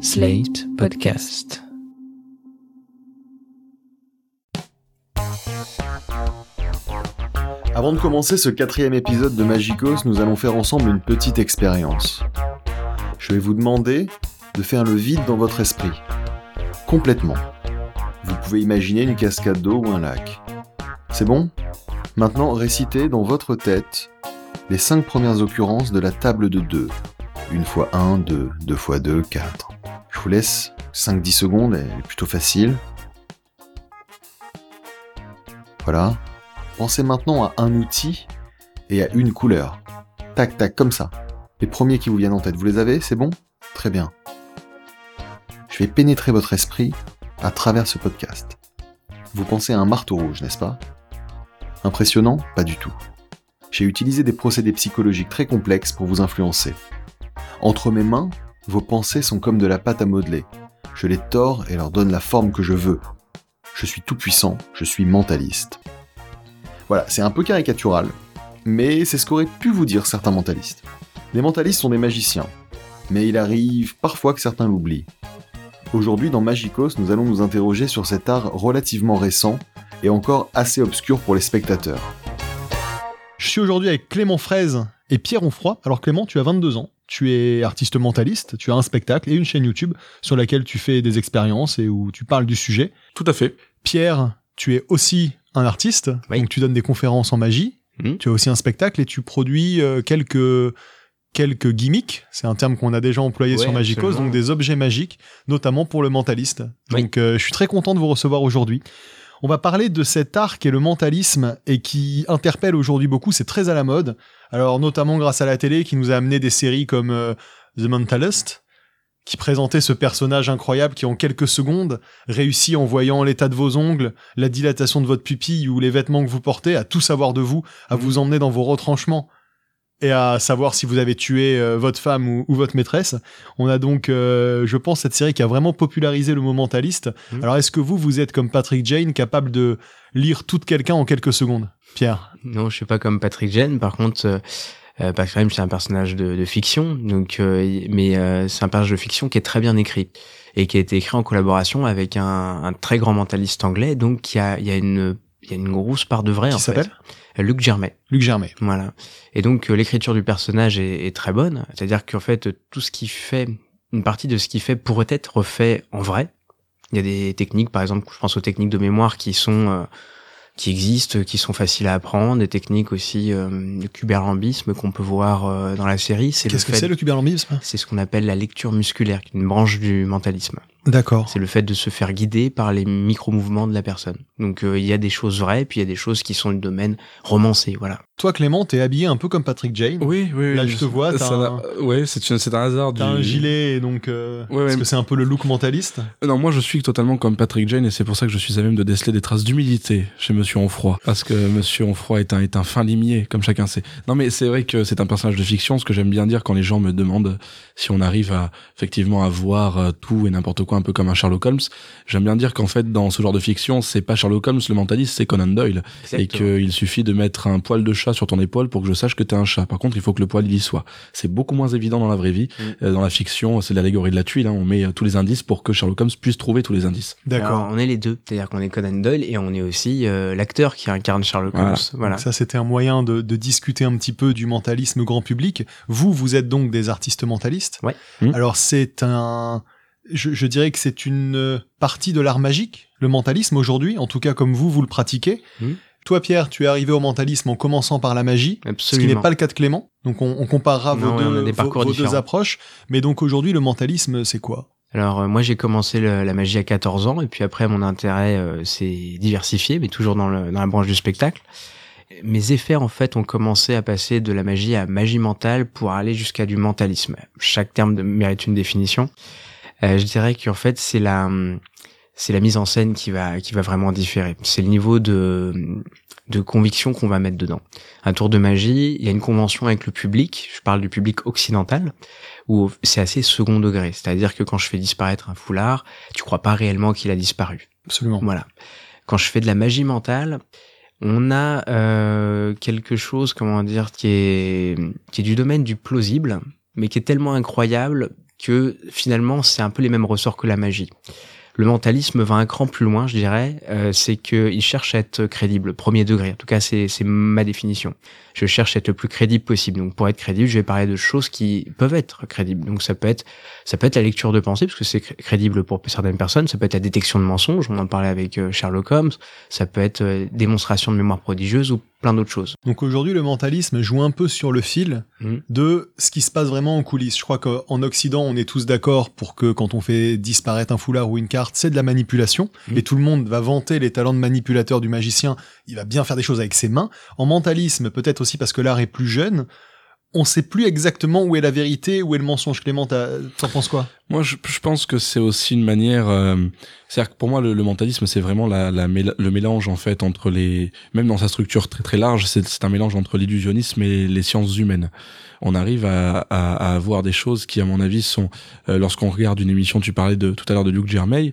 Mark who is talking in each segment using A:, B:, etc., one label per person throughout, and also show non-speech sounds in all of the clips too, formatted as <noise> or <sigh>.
A: Slate Podcast.
B: Avant de commencer ce quatrième épisode de Magicos, nous allons faire ensemble une petite expérience. Je vais vous demander de faire le vide dans votre esprit. Complètement. Vous pouvez imaginer une cascade d'eau ou un lac. C'est bon? Maintenant, récitez dans votre tête les cinq premières occurrences de la table de 2. Une fois 1, 2, 2 fois 2, 4. Laisse 5-10 secondes, elle est plutôt facile. Voilà. Pensez maintenant à un outil et à une couleur. Tac, tac, comme ça. Les premiers qui vous viennent en tête, vous les avez C'est bon? Très bien. Je vais pénétrer votre esprit à travers ce podcast. Vous pensez à un marteau rouge, n'est-ce pas? Impressionnant? Pas du tout. J'ai utilisé des procédés psychologiques très complexes pour vous influencer. Entre mes mains, vos pensées sont comme de la pâte à modeler. Je les tords et leur donne la forme que je veux. Je suis tout puissant, je suis mentaliste. Voilà, c'est un peu caricatural, mais c'est ce qu'auraient pu vous dire certains mentalistes. Les mentalistes sont des magiciens, mais il arrive parfois que certains l'oublient. Aujourd'hui, dans Magicos, nous allons nous interroger sur cet art relativement récent et encore assez obscur pour les spectateurs.
C: Je suis aujourd'hui avec Clément Fraise et Pierre Onfroy. Alors Clément, tu as 22 ans, tu es artiste mentaliste, tu as un spectacle et une chaîne YouTube sur laquelle tu fais des expériences et où tu parles du sujet.
D: Tout à fait.
C: Pierre, tu es aussi un artiste,
A: Oui.
C: donc tu donnes des conférences en magie,
A: Mhm.
C: tu as aussi un spectacle et tu produis euh, quelques quelques gimmicks, c'est un terme qu'on a déjà employé
A: Ouais,
C: sur Magicos,
A: absolument.
C: donc des objets magiques, notamment pour le mentaliste.
A: Oui.
C: Donc euh, je suis très content de vous recevoir aujourd'hui. On va parler de cet art qui est le mentalisme et qui interpelle aujourd'hui beaucoup, c'est très à la mode. Alors notamment grâce à la télé qui nous a amené des séries comme euh, The Mentalist, qui présentait ce personnage incroyable qui en quelques secondes réussit en voyant l'état de vos ongles, la dilatation de votre pupille ou les vêtements que vous portez, à tout savoir de vous, à
A: Mhm.
C: vous emmener dans vos retranchements et à savoir si vous avez tué euh, votre femme ou, ou votre maîtresse. On a donc, euh, je pense, cette série qui a vraiment popularisé le mot mentaliste.
A: Mhm.
C: Alors est-ce que vous, vous êtes comme Patrick Jane, capable de lire tout quelqu'un en quelques secondes Pierre?
A: Non, je suis pas comme Patrick Jane. Par contre, euh, euh, Patrick Jane, c'est un personnage de, de fiction, donc, euh, mais euh, c'est un personnage de fiction qui est très bien écrit et qui a été écrit en collaboration avec un, un très grand mentaliste anglais. Donc, il y a, il y a une, il y a une grosse part de vrai.
C: Qui
A: en fait.
C: s'appelle
A: Euh, Luc Germain.
C: Luc Germain.
A: Voilà. Et donc euh, l'écriture du personnage est, est très bonne, c'est-à-dire qu'en fait tout ce qui fait, une partie de ce qu'il fait pourrait être refait en vrai. Il y a des techniques, par exemple, je pense aux techniques de mémoire qui sont euh, qui existent, qui sont faciles à apprendre, des techniques aussi euh, de cuberlambisme qu'on peut voir euh, dans la série. C'est le
C: Qu'est-ce que c'est le cuberlambisme
A: C'est ce qu'on appelle la lecture musculaire, qui est une branche du mentalisme.
C: D'accord.
A: C'est le fait de se faire guider par les micro-mouvements de la personne. Donc euh, il y a des choses vraies, puis il y a des choses qui sont du domaine romancé, voilà.
C: Toi, Clément, t'es habillé un peu comme Patrick Jane.
D: Oui, oui.
C: Là,
D: oui,
C: je te vois, t'as
D: ça
C: un-
D: Ouais, c'est un hasard.
C: T'as
D: du...
C: un gilet, et donc euh,
D: Ouais, ouais.
C: que c'est un peu le look mentaliste
D: Non, moi je suis totalement comme Patrick Jane et c'est pour ça que je suis à même de déceler des traces d'humilité chez Monsieur Onfroy. Parce que Monsieur Onfroy est un, est un fin limier, comme chacun sait. Non, mais c'est vrai que c'est un personnage de fiction, ce que j'aime bien dire quand les gens me demandent si on arrive à effectivement à voir euh, tout et n'importe quoi un peu comme un Sherlock Holmes. J'aime bien dire qu'en fait, dans ce genre de fiction, c'est pas Sherlock Holmes le mentaliste, c'est Conan Doyle. Et qu'il suffit de mettre un poil de chat sur ton épaule pour que je sache que t'es un chat. Par contre, il faut que le poil il y soit. C'est beaucoup moins évident dans la vraie vie.
A: Mm.
D: Euh, dans la fiction, c'est l'allégorie de la tuile. hein. On met euh, tous les indices pour que Sherlock Holmes puisse trouver tous les indices.
A: Alors, on est les deux, c'est-à-dire qu'on est Conan Doyle et on est aussi euh, l'acteur qui incarne Sherlock Holmes.
D: Voilà.
A: Voilà.
C: Donc Ça, c'était un moyen de, de discuter un petit peu du mentalisme grand public. Vous, vous êtes donc des artistes mentalistes.
A: Ouais.
D: Mmh.
C: Alors, c'est un... Je, je dirais que c'est une partie de l'art magique, le mentalisme aujourd'hui, en tout cas comme vous, vous le pratiquez.
A: Mmh.
C: Toi, Pierre, tu es arrivé au mentalisme en commençant par la magie, ce qui n'est pas le cas de Clément. Donc, on, on comparera
A: Non,
C: vos,
A: on
C: deux, vos- vos approches. Mais donc, aujourd'hui, le mentalisme, c'est quoi?
A: Alors, euh, moi, j'ai commencé le- la magie à 14 ans et puis après, mon intérêt euh, s'est diversifié, mais toujours dans, le, dans la branche du spectacle. Mes effets, en fait, ont commencé à passer de la magie à magie mentale pour aller jusqu'à du mentalisme. Chaque terme de- mérite une définition. Euh, je dirais qu'en fait, c'est la, hum, c'est la mise en scène qui va, qui va vraiment différer. C'est le niveau de, de conviction qu'on va mettre dedans. Un tour de magie, il y a une convention avec le public. Je parle du public occidental où c'est assez second degré. C'est-à-dire que quand je fais disparaître un foulard, tu crois pas réellement qu'il a disparu.
C: Absolument.
A: Voilà. Quand je fais de la magie mentale, on a euh, quelque chose, comment dire, qui est, qui est du domaine du plausible, mais qui est tellement incroyable que finalement c'est un peu les mêmes ressorts que la magie. Le mentalisme va un cran plus loin, je dirais, euh, c'est qu'il cherche à être crédible, premier degré. En tout cas, c'est ma définition. Je cherche à être le plus crédible possible. Donc, pour être crédible, je vais parler de choses qui peuvent être crédibles. Donc, ça peut être, ça peut être la lecture de pensée, parce que c'est crédible pour certaines personnes. Ça peut être la détection de mensonges. On en parlait avec euh, Sherlock Holmes. Ça peut être euh, démonstration de mémoire prodigieuse ou plein d'autres choses.
C: Donc aujourd'hui, le mentalisme joue un peu sur le fil
A: Mhm.
C: de ce qui se passe vraiment en coulisses. Je crois qu'en Occident, on est tous d'accord pour que quand on fait disparaître un foulard ou une carte, c'est de la manipulation.
A: Mhm.
C: Et tout le monde va vanter les talents de manipulateur du magicien. Il va bien faire des choses avec ses mains. En mentalisme, peut-être aussi parce que l'art est plus jeune, on sait plus exactement où est la vérité, où est le mensonge. Clément, t'en penses quoi?
D: Moi, je, je pense que c'est aussi une manière. euh, C'est-à-dire que pour moi, le, le mentalisme, c'est vraiment la, le mélange en fait entre les, même dans sa structure très très large, c'est un mélange entre l'illusionnisme et les sciences humaines. On arrive à, à, à avoir des choses qui, à mon avis, sont. euh, Lorsqu'on regarde une émission, tu parlais de tout à l'heure de Luke Germain,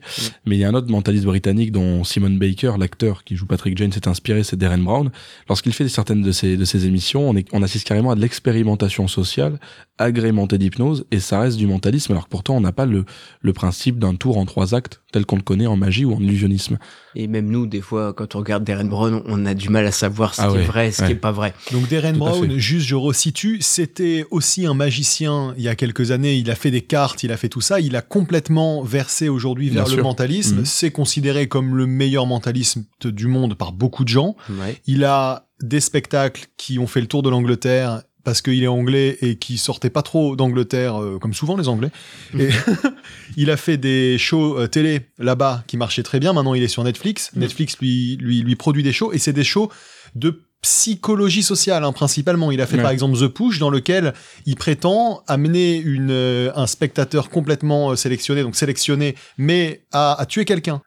D: mais il y a un autre mentaliste britannique dont Simon Baker, l'acteur qui joue Patrick Jane, s'est inspiré, c'est Darren Brown. Lorsqu'il fait certaines de ces de ces émissions, on, est, on assiste carrément à de l'expérimentation sociale agrémentée d'hypnose et ça reste du mentalisme alors que pourtant on n'a pas le, le principe d'un tour en trois actes tel qu'on le connaît en magie ou en illusionnisme.
A: Et même nous, des fois, quand on regarde Darren Brown, on a du mal à savoir ce
D: Ah
A: qui
D: ouais,
A: est vrai et ce
D: ouais.
A: qui est pas vrai.
C: Donc Darren Brown, juste je resitue, c'était aussi un magicien il y a quelques années, il a fait des cartes, il a fait tout ça, il a complètement versé aujourd'hui vers
D: Bien
C: le
D: sûr.
C: mentalisme,
D: Mhm.
C: c'est considéré comme le meilleur mentalisme du monde par beaucoup de gens.
A: Ouais.
C: Il a des spectacles qui ont fait le tour de l'Angleterre parce qu'il est anglais et qui sortait pas trop d'Angleterre, euh, comme souvent les Anglais. Et <laughs> il a fait des shows euh, télé là-bas qui marchaient très bien. Maintenant, il est sur Netflix.
A: Mm.
C: Netflix lui, lui, lui produit des shows et c'est des shows de psychologie sociale hein, principalement. Il a fait
D: Ouais.
C: par exemple The Push dans lequel il prétend amener une, euh, un spectateur complètement euh, sélectionné, donc sélectionné, mais à, à tuer quelqu'un.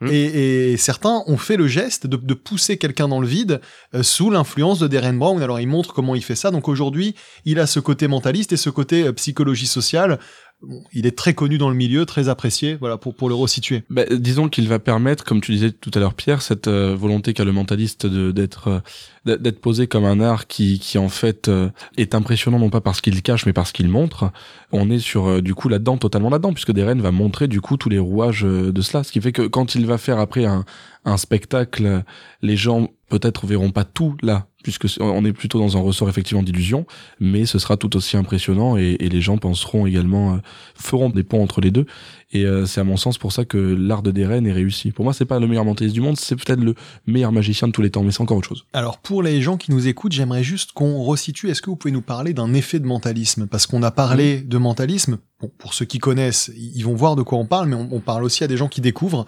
A: Hmm.
C: Et, et certains ont fait le geste de, de pousser quelqu'un dans le vide euh, sous l'influence de Darren Brown. Alors il montre comment il fait ça. Donc aujourd'hui, il a ce côté mentaliste et ce côté euh, psychologie sociale. Bon, il est très connu dans le milieu, très apprécié. Voilà pour pour le resituer.
D: Bah, disons qu'il va permettre, comme tu disais tout à l'heure Pierre, cette euh, volonté qu'a le mentaliste d'être euh, d'être- d'être posé comme un art qui qui en fait euh, est impressionnant non pas parce qu'il cache mais parce qu'il montre. On est sur euh, du coup là-dedans totalement là-dedans puisque Deren va montrer du coup tous les rouages euh, de cela, ce qui fait que quand il va faire après un un spectacle, les gens peut-être verront pas tout là puisque on est plutôt dans un ressort effectivement d'illusion, mais ce sera tout aussi impressionnant et, et les gens penseront également euh, feront des ponts entre les deux. Et euh, c'est à mon sens pour ça que l'art de Deren est réussi. Pour moi, c'est pas le meilleur mentaliste du monde, c'est peut-être le meilleur magicien de tous les temps, mais c'est encore autre chose.
C: Alors pour les gens qui nous écoutent, j'aimerais juste qu'on resitue. Est-ce que vous pouvez nous parler d'un effet de mentalisme? Parce qu'on a parlé de mentalisme. Bon, pour ceux qui connaissent, ils vont voir de quoi on parle, mais on, on parle aussi à des gens qui découvrent.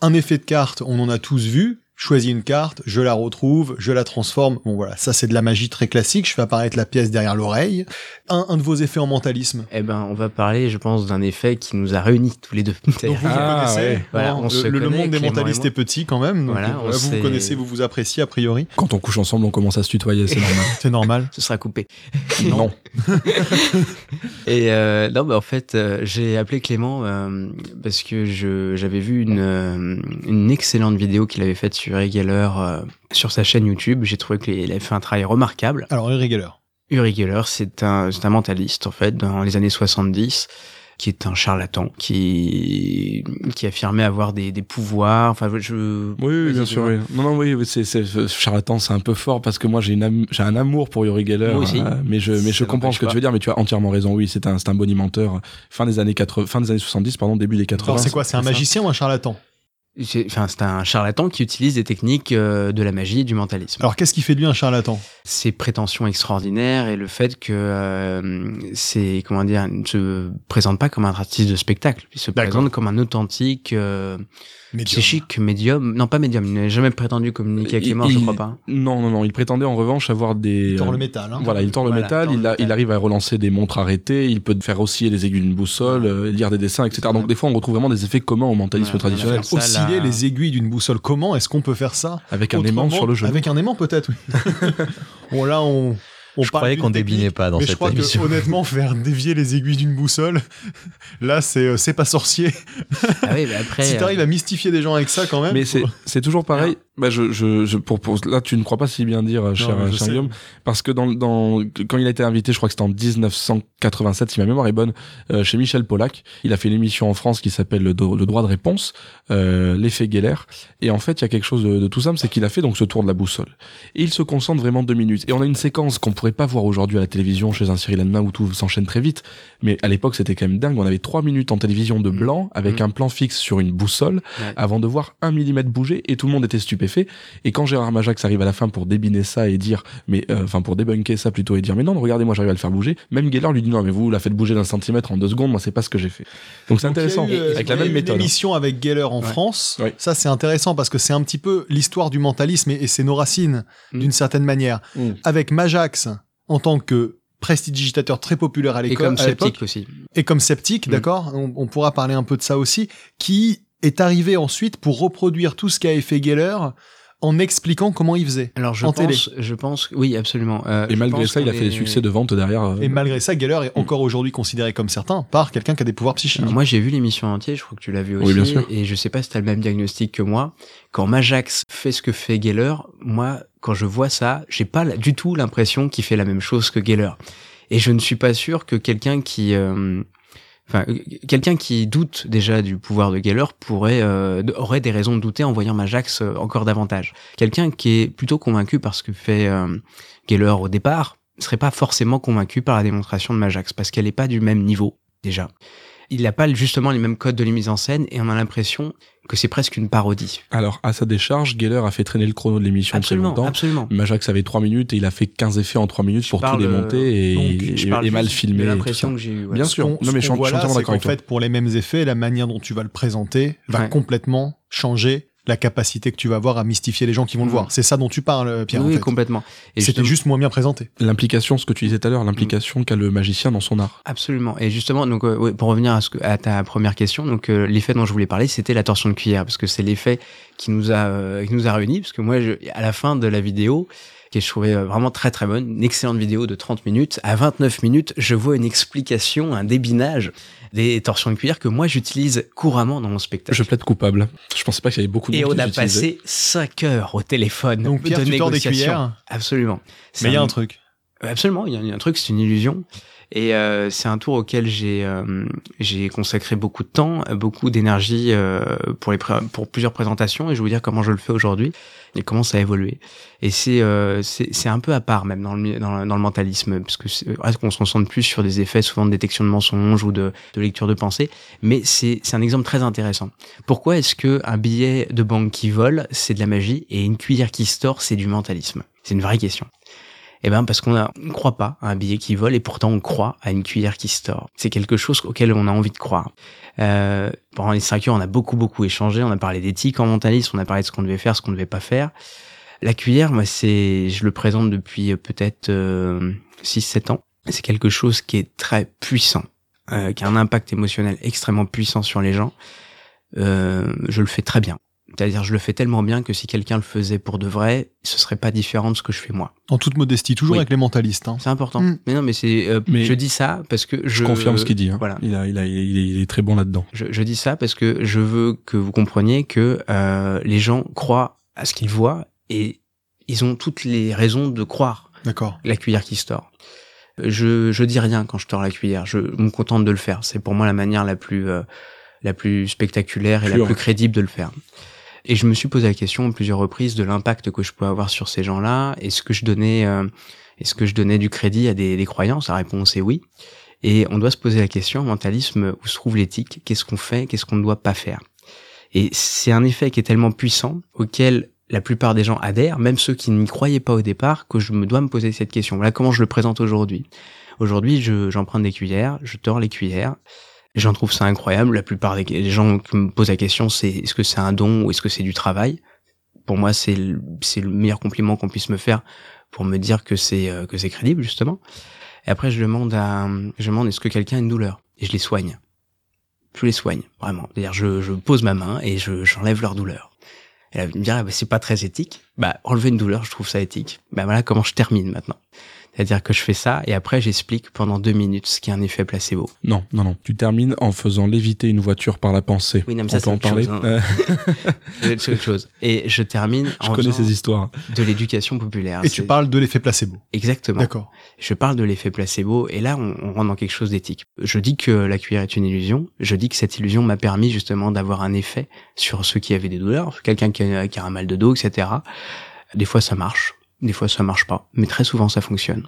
C: Un effet de carte, on en a tous vu. Choisis une carte, je la retrouve, je la transforme. Bon voilà, ça c'est de la magie très classique. Je fais apparaître la pièce derrière l'oreille. Un, un de vos effets en mentalisme.
A: Eh ben, on va parler, je pense, d'un effet qui nous a réunis tous les deux.
C: Donc vous, vous <laughs>
D: Ah,
C: connaissez.
D: ouais.
A: Voilà,
C: Bon,
A: on se
C: le, le
A: connaît,
C: monde des mentalistes est petit quand même. Donc,
A: Voilà, on
C: voilà, vous vous connaissez, vous vous appréciez a priori.
D: Quand on couche ensemble, on commence à se tutoyer, c'est normal. <laughs>
C: C'est normal. <laughs>
A: Ce sera coupé.
D: non.
A: Et euh, non, bah, en fait, euh, j'ai appelé Clément euh, parce que je j'avais vu une, euh, une excellente vidéo qu'il avait faite sur Uri Geller euh, sur sa chaîne YouTube. J'ai trouvé qu'il avait fait un travail remarquable.
C: Alors Uri Geller.
A: Uri Geller, c'est un, c'est un mentaliste, en fait, dans les années 70, qui est un charlatan, qui, qui affirmait avoir des, des pouvoirs. Enfin, je...
D: Oui, bien sûr. Oui. Non, non, oui, c'est, c'est charlatan, c'est un peu fort parce que moi j'ai une am- j'ai un amour pour Yuri Geller,
A: Moi aussi.
D: euh, mais je mais je comprends ce que tu veux dire, mais tu as entièrement raison. Oui, c'est un c'est un bonimenteur. Fin des années 80, fin des années 70, pardon, début des 80.
C: Alors c'est quoi C'est un magicien ou un charlatan?
A: C'est, un charlatan qui utilise des techniques euh, de la magie et du mentalisme.
C: Alors qu'est-ce qui fait de lui un charlatan?
A: Ses prétentions extraordinaires et le fait que euh, c'est comment dire il ne se présente pas comme un artiste de spectacle. Il se présente comme un authentique euh,
C: Médium.
A: psychique médium non pas médium il n'a jamais prétendu communiquer avec les morts je
D: Il-
A: crois pas
D: Non, non, non. Il prétendait en revanche avoir des.
C: Il tord le métal. Hein.
D: Voilà, il tord le
A: Voilà,
D: métal,
A: tord le
D: il, a-
A: métal.
D: il arrive à relancer des montres arrêtées, il peut faire osciller les aiguilles d'une boussole, euh, lire des dessins, etc. Donc des fois on retrouve vraiment des effets communs au mentalisme
A: Voilà,
D: traditionnel,
A: ça,
C: Osciller
A: là-
C: les aiguilles d'une boussole. Comment est-ce qu'on peut faire ça
D: avec un aimant sur le genou.
C: Avec un aimant peut-être, oui. <laughs> bon là on. On
E: Je croyais qu'on débinait pas dans
C: mais je
E: cette
C: crois
E: émission.
C: que honnêtement <laughs> faire dévier les aiguilles d'une boussole, là c'est euh, c'est pas sorcier.
A: ah oui mais après <laughs>
C: si
A: euh,
C: t'arrives à mystifier des gens avec ça quand même.
D: Mais c'est c'est toujours pareil. Bah je, je, je pour, pour, là tu ne crois pas si bien dire euh, cher,
C: mais je
D: cher
C: sais.
D: Guillaume parce que dans, dans quand il a été invité je crois que c'était en 1987 si ma mémoire est bonne euh, chez Michel Pollack il a fait une émission en France qui s'appelle le, droit de réponse euh, l'effet Geller. Et en fait il y a quelque chose de, de tout simple c'est qu'il a fait donc ce tour de la boussole. Et il se concentre vraiment deux minutes. Et on a une séquence qu'on pourrait pas voir aujourd'hui à la télévision chez un Cyril Hanouna où tout s'enchaîne très vite. Mais à l'époque c'était quand même dingue. On avait trois minutes en télévision de blanc avec
A: Mhm.
D: un plan fixe sur une boussole
A: Ouais.
D: avant de voir un millimètre bouger et tout le monde était stupéfait et quand Gérard Majax arrive à la fin pour débiner ça et dire mais euh, enfin pour débunker ça plutôt et dire mais non regardez moi j'arrive à le faire bouger même Geller lui dit non mais vous la faites bouger d'un centimètre en deux secondes moi c'est pas ce que j'ai fait donc c'est intéressant
C: il y a eu, euh,
D: avec la
C: il y a
D: même méthode
C: Une émission avec Geller en
A: Ouais.
C: France.
D: Ouais.
C: Ça, c'est intéressant parce que c'est un petit peu l'histoire du mentalisme et, et c'est nos racines,
A: Mm.
C: d'une certaine manière.
D: Mm.
C: Avec Majax, en tant que prestidigitateur très populaire à
A: Et
C: l'école,
A: comme
C: à l'époque,
A: sceptique aussi.
C: et comme sceptique,
A: Mm.
C: d'accord on, on pourra parler un peu de ça aussi, qui est arrivé ensuite pour reproduire tout ce qu'a fait Geller en expliquant comment il faisait.
A: Alors je
C: En
A: pense, je pense, oui absolument. Euh,
D: et malgré ça il a fait des succès de vente derrière euh,
C: Et malgré ça, Geller est
D: Mm.
C: encore aujourd'hui considéré comme certain par quelqu'un qui a des pouvoirs psychiques.
A: Alors, moi j'ai vu l'émission entière, je crois que tu l'as vu aussi.
D: Oui, bien sûr.
A: Et je sais pas si t'as le même diagnostic que moi. Quand Majax fait ce que fait Geller, moi quand je vois ça, j'ai pas du tout l'impression qu'il fait la même chose que Geller. Et je ne suis pas sûr que quelqu'un qui euh, Euh, quelqu'un qui doute déjà du pouvoir de Geller pourrait euh, aurait des raisons de douter en voyant Majax euh, encore davantage. Quelqu'un qui est plutôt convaincu par ce que fait euh, Geller au départ serait pas forcément convaincu par la démonstration de Majax parce qu'elle est pas du même niveau déjà. Il n'a pas justement les mêmes codes de la mise en scène et on a l'impression que c'est presque une parodie.
D: alors à sa décharge Geller a fait traîner le chrono de l'émission très
A: Absolument,
D: longtemps
A: absolument.
D: Majax avait 3 minutes et il a fait 15 effets en 3 minutes pour tout
A: parle,
D: démonter et,
C: donc,
D: et-
A: Je
D: et mal filmé
A: l'impression que j'ai eu. ouais.
D: Bien sûr. Non, mais je suis entièrement d'accord
C: qu'en
D: avec
C: fait, pour les mêmes effets, la manière dont tu vas le présenter va
A: Ouais.
C: complètement changer la capacité que tu vas avoir à mystifier les gens qui vont le
A: Mm.
C: voir. C'est ça dont tu parles, Pierre.
A: oui,
C: en fait.
A: complètement. Et
C: C'était
A: justement-
C: juste moins bien présenté.
D: l'implication ce que tu disais tout à l'heure l'implication qu'a le magicien dans son art
A: Absolument. Et justement, donc, euh, ouais, pour revenir à, ce que, à ta première question, donc euh, l'effet dont je voulais parler, c'était la torsion de cuillère, parce que c'est l'effet qui nous a euh, qui nous a réunis, parce que moi, je, à la fin de la vidéo, que je trouvais euh, vraiment très très bonne, une excellente vidéo de 30 minutes, à 29 minutes, je vois une explication, un débinage des torsions de cuillère que moi j'utilise couramment dans mon spectacle.
D: je plaide coupable je pensais pas qu'il y avait beaucoup de
A: Et
D: monde
A: on
D: qui
A: a passé 5 heures au téléphone
C: Donc, Pierre,
A: de
C: tu tords des
A: négociation.
C: cuillères.
A: Absolument. C'est
C: Mais il y a
A: un-
C: un truc.
A: Absolument, il y, a- il y a un truc, c'est une illusion. Et euh, c'est un tour auquel j'ai euh, j'ai consacré beaucoup de temps, beaucoup d'énergie euh, pour les pour plusieurs présentations. Et je vais vous dire comment je le fais aujourd'hui et comment ça a évolué. Et c'est euh, c'est un peu à part même dans le dans, dans le mentalisme, parce que vrai qu'on se concentre plus sur des effets souvent de détection de mensonges ou de, de lecture de pensée. Mais c'est c'est un exemple très intéressant. Pourquoi est-ce que un billet de banque qui vole c'est de la magie et une cuillère qui se c'est du mentalisme? C'est une vraie question. Eh ben parce qu'on ne croit pas à un billet qui vole et pourtant on croit à une cuillère qui se tord. C'est quelque chose auquel on a envie de croire. Euh, pendant les cinq heures, on a beaucoup beaucoup échangé. On a parlé d'éthique en mentalisme, on a parlé de ce qu'on devait faire, ce qu'on ne devait pas faire. La cuillère, moi, c'est, je le présente depuis euh, peut-être euh, 6-7 ans. C'est quelque chose qui est très puissant, euh, qui a un impact émotionnel extrêmement puissant sur les gens. Euh, je le fais très bien. C'est-à-dire, je le fais tellement bien que si quelqu'un le faisait pour de vrai, ce serait pas différent de ce que je fais moi.
C: En toute modestie, toujours
A: Oui.
C: avec les mentalistes. hein.
A: C'est important.
C: Mm.
A: Mais non, mais c'est. euh, je dis ça parce que je.
D: je confirme ce qu'il dit hein.
A: Voilà.
D: il, a, il, a, il, est, il est très bon là-dedans
A: Je, je dis ça parce que je veux que vous compreniez que euh, les gens croient à ce qu'ils voient et ils ont toutes les raisons de croire
C: D'accord.
A: la cuillère qui se tord. Je, je dis rien quand je tords la cuillère. Je me contente de le faire. C'est pour moi la manière la plus, euh, la plus spectaculaire et
D: Pure.
A: la plus crédible de le faire. Et je me suis posé la question à plusieurs reprises de l'impact que je peux avoir sur ces gens-là. Est-ce que je donnais, euh, est-ce que je donnais du crédit à des, des croyances? La réponse est oui. Et on doit se poser la question, en mentalisme, où se trouve l'éthique? Qu'est-ce qu'on fait? Qu'est-ce qu'on ne doit pas faire? Et c'est un effet qui est tellement puissant auquel la plupart des gens adhèrent, même ceux qui n'y croyaient pas au départ, que je me dois me poser cette question. Voilà comment je le présente aujourd'hui. Aujourd'hui, je- j'emprunte des cuillères, je tords les cuillères. Les gens trouvent ça incroyable. La plupart des gens qui me posent la question, c'est est-ce que c'est un don ou est-ce que c'est du travail? Pour moi, c'est le, le meilleur compliment qu'on puisse me faire pour me dire que c'est euh, que c'est crédible justement. Et après, je demande à, je demande est-ce que quelqu'un a une douleur? Et je les soigne. Je les soigne vraiment. C'est-à-dire, je, je pose ma main et je j'enlève leur douleur. Et là, vous me direz, ah, bah, c'est pas très éthique. Bah, enlever une douleur, je trouve ça éthique. Bah, voilà comment je termine maintenant. C'est-à-dire que je fais ça et après j'explique pendant deux minutes ce qu'est un effet placebo.
D: Non, non, non. Tu termines en faisant léviter une voiture par la pensée.
A: Oui, non, mais
D: On
A: ça,
D: peut
A: c'est
D: en
A: autre
D: parler
A: chose, hein. <laughs> C'est autre chose. Et je termine
D: Je
A: en
D: connais ces histoires.
A: de l'éducation populaire.
C: Et tu parles de l'effet placebo.
A: Exactement.
C: D'accord.
A: Je parle de l'effet placebo et là on, on rentre dans quelque chose d'éthique. Je dis que la cuillère est une illusion. Je dis que cette illusion m'a permis justement d'avoir un effet sur ceux qui avaient des douleurs, quelqu'un qui a, qui a un mal de dos, etc. Des fois ça marche, des fois ça marche pas, mais très souvent ça fonctionne.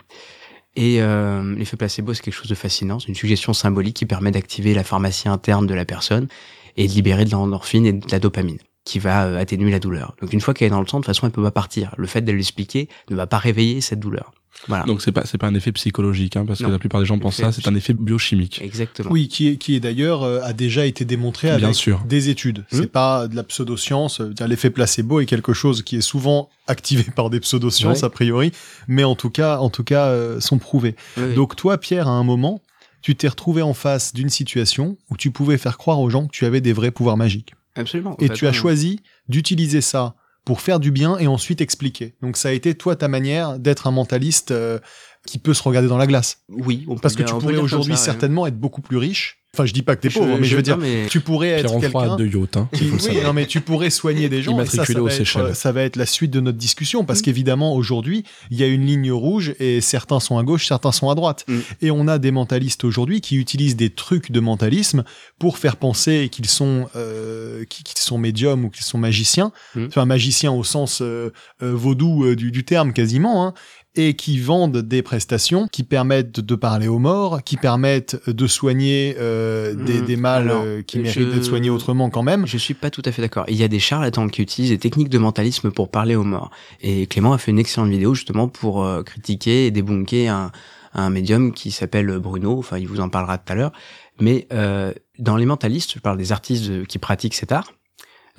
A: Et euh, l'effet placebo c'est quelque chose de fascinant. C'est une suggestion symbolique qui permet d'activer la pharmacie interne de la personne et de libérer de l'endorphine et de la dopamine qui va euh, atténuer la douleur. Donc une fois qu'elle est dans le sang, de toute façon elle peut pas partir. Le fait de l'expliquer ne va pas réveiller cette douleur. Voilà.
D: Donc c'est pas c'est pas un effet psychologique, hein, parce que la plupart des gens pensent ça. C'est un effet biochimique.
A: Exactement.
C: Oui, qui est, qui est d'ailleurs euh, a déjà été démontré
D: Bien
C: avec
D: sûr.
C: des études.
A: Mhm.
C: C'est pas de la pseudoscience. euh, L'effet placebo est quelque chose qui est souvent <laughs> activé par des pseudosciences
A: Ouais.
C: a priori, mais en tout cas, en tout cas, euh, sont prouvés. Donc toi, Pierre, à un moment, tu t'es retrouvé en face d'une situation où tu pouvais faire croire aux gens que tu avais des vrais pouvoirs magiques.
A: Absolument.
C: Et tu as choisi d'utiliser ça pour faire du bien et ensuite expliquer. Donc ça a été toi ta manière d'être un mentaliste euh, qui peut se regarder dans la glace.
A: Oui, on peut
C: Parce que
A: dire-
C: tu pourrais aujourd'hui
A: ouais.
C: certainement être beaucoup plus riche. Enfin, je dis pas que t'es pauvre, mais je veux dire,
A: mais-
C: tu pourrais être
D: Pierre
C: quelqu'un
D: de yacht, hein,
C: qui,
D: il faut le
C: oui,
D: savoir.
C: non, mais tu pourrais soigner des gens. et ça, ça,
D: Immatriculé
C: va être, ça va être la suite de notre discussion parce qu'évidemment, aujourd'hui, il y a une ligne rouge et certains sont à gauche, certains sont à droite.
A: Mm.
C: Et on a des mentalistes aujourd'hui qui utilisent des trucs de mentalisme pour faire penser qu'ils sont, euh, qu'ils sont médiums ou qu'ils sont magiciens.
A: Mm.
C: Enfin, magiciens au sens euh, euh, vaudou euh, du, du terme quasiment. Hein et qui vendent des prestations qui permettent de parler aux morts, qui permettent de soigner euh, des,
A: Mm.
C: des
A: Alors,
C: euh, qui
A: je-
C: méritent d'être soignés autrement quand même.
A: Je suis pas tout à fait d'accord. Il y a des charlatans qui utilisent des techniques de mentalisme pour parler aux morts. Et Clément a fait une excellente vidéo justement pour euh, critiquer et débunker un, un médium qui s'appelle Bruno. Enfin, il vous en parlera tout à l'heure. Mais euh, dans les mentalistes, je parle des artistes qui pratiquent cet art.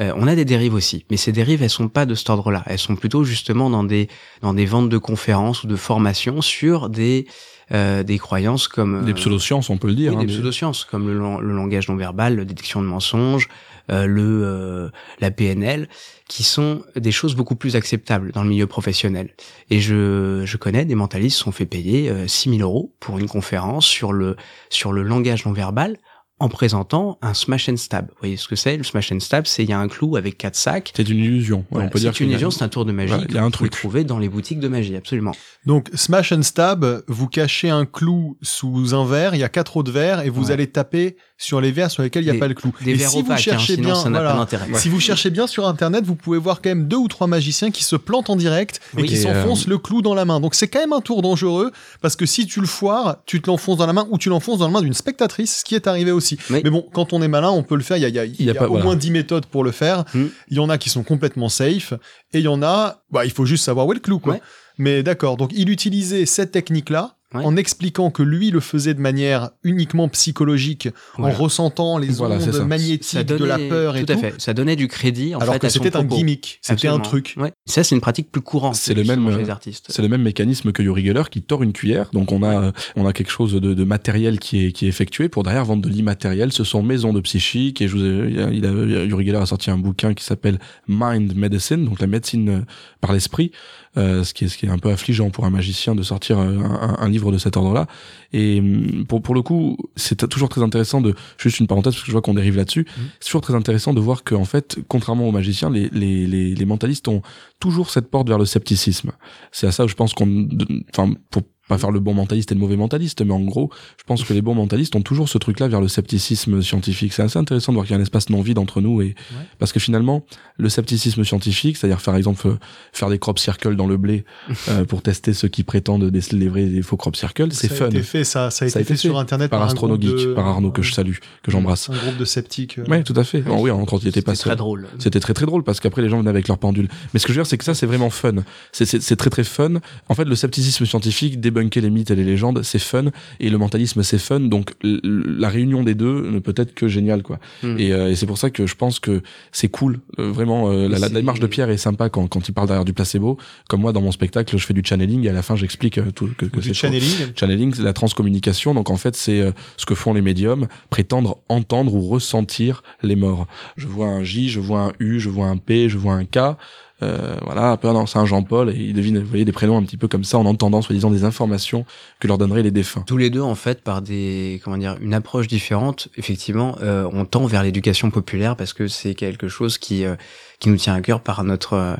A: Euh, on a des dérives aussi, mais ces dérives, elles sont pas de cet ordre-là. Elles sont plutôt justement dans des dans des ventes de conférences ou de formations sur des euh, des croyances comme
D: Des
A: euh,
D: pseudosciences, on peut le dire.
A: oui,
D: hein,
A: des
D: des-
A: pseudosciences comme le, lang- le langage non verbal, la détection de mensonges, euh, le euh, la PNL, qui sont des choses beaucoup plus acceptables dans le milieu professionnel. Et je, je connais des mentalistes qui sont fait payer euh, 6000 euros pour une conférence sur le sur le langage non verbal en présentant un smash and stab. Vous voyez ce que c'est? Le smash and stab, c'est il y a un clou avec quatre sacs.
D: C'est une illusion. Ouais,
A: Voilà,
D: on peut dire
A: c'est une illusion, c'est un tour de magie.
D: Voilà, il y a
A: que
D: un
A: vous pouvez
D: truc.
A: trouver dans les boutiques de magie, absolument.
C: Donc, smash and stab, vous cachez un clou sous un verre, il y a quatre autres verres, et vous
A: Ouais.
C: allez taper sur les verres sur lesquels il n'y a
A: Des-
C: pas le clou.
A: Des
C: et
A: verres
C: si vous
A: opaques, hein,
C: cherchez
A: sinon
C: bien,
A: ça n'a
C: voilà,
A: pas d'intérêt.
C: si vous cherchez bien sur internet, vous pouvez voir quand même deux ou trois magiciens qui se plantent en direct et qui
D: Et, euh,
C: s'enfoncent le clou dans la main. Donc c'est quand même un tour dangereux parce que si tu le foires, tu te l'enfonces dans la main ou tu l'enfonces dans la main d'une spectatrice, ce qui est arrivé aussi.
A: Oui.
C: Mais bon, quand on est malin, on peut le faire. Il y a, y a- y a
D: pas-
C: au
D: voilà.
C: moins 10 méthodes pour le faire.
A: Hmm.
C: Il y en a qui sont complètement safe et il y en a, bah, il faut juste savoir où est le clou, quoi.
A: Ouais.
C: Mais d'accord. Donc il utilisait cette technique-là.
A: Ouais.
C: En expliquant que lui le faisait de manière uniquement psychologique,
A: Voilà.
C: en ressentant les
D: Voilà,
C: ondes
D: ça.
C: magnétiques de la peur et
A: tout
C: tout,
A: à fait. Ça donnait du crédit en
C: alors
A: fait
C: que c'était un gimmick, c'était un truc.
A: Ouais. Ça, c'est une pratique plus courante.
D: C'est le même,
A: chez les
D: euh,
A: artistes.
D: C'est le même mécanisme que Yuri Geller qui tord une cuillère. Donc on a euh, on a quelque chose de, de matériel qui est qui est effectué pour derrière vendre de l'immatériel. Ce sont maisons de psychique et je vous ai- il a, il a- Yuri Geller a sorti un bouquin qui s'appelle Mind Medicine, donc la médecine euh, par l'esprit. Euh, ce qui est ce qui est un peu affligeant pour un magicien de sortir un, un livre de cet ordre-là. Et hum, pour pour le coup, c'est toujours très intéressant de juste une parenthèse parce que je vois qu'on dérive là-dessus. C'est toujours très intéressant de voir que en fait, contrairement aux magiciens, les les les, les mentalistes ont toujours cette porte vers le scepticisme. C'est à ça où je pense qu'on, enfin, pour pas faire le bon mentaliste et le mauvais mentaliste, mais en gros, je pense que les bons mentalistes ont toujours ce truc-là vers le scepticisme scientifique. C'est assez intéressant de voir qu'il y a un espace non vide entre nous et parce que finalement, le scepticisme scientifique, c'est-à-dire par exemple euh, faire des crop circles dans le blé <laughs> euh, pour tester ceux qui prétendent déceler les vrais et les faux crop circles, c'est
C: ça
D: fun.
C: a été fait, ça, ça a été
D: Ça a été
C: fait sur internet
D: Par
C: un
D: Astrono
C: groupe
D: Geek,
C: de-
D: par Arnaud que je salue, que j'embrasse.
C: Un groupe de sceptiques. euh.
D: Ouais, tout à fait. Oh, oui, il était pas
A: C'était
D: seul.
A: très drôle.
D: C'était très très drôle parce qu'après les gens venaient avec leur pendule. Mais ce que je veux dire, c'est que ça, c'est vraiment fun. C'est- très très fun. En fait, le scepticisme scientifique, débunker les mythes et les légendes, c'est fun. Et le mentalisme, c'est fun. Donc la réunion des deux ne peut être que géniale, quoi.
A: Hmm.
D: Et, euh, et c'est pour ça que je pense que c'est cool. Euh, vraiment, euh, la, démarche de Pierre est sympa quand, quand il parle derrière du placebo. Comme moi, dans mon spectacle, je fais du channeling et à la fin, j'explique euh, tout que, que c'est
C: channeling.
D: Channeling, c'est la transcommunication. Donc en fait, c'est ce que font les médiums, prétendre entendre ou ressentir les morts. Je vois un J, je vois un U, je vois un P, je vois un K. euh, voilà, peu non, c'est un Jean-Paul, et ils devinent, vous voyez, des prénoms un petit peu comme ça, en entendant, soi-disant, des informations que leur donneraient les défunts.
A: Tous les deux, en fait, par des, comment dire, une approche différente, effectivement, euh, on tend vers l'éducation populaire parce que c'est quelque chose qui, euh, qui nous tient à cœur par notre, euh,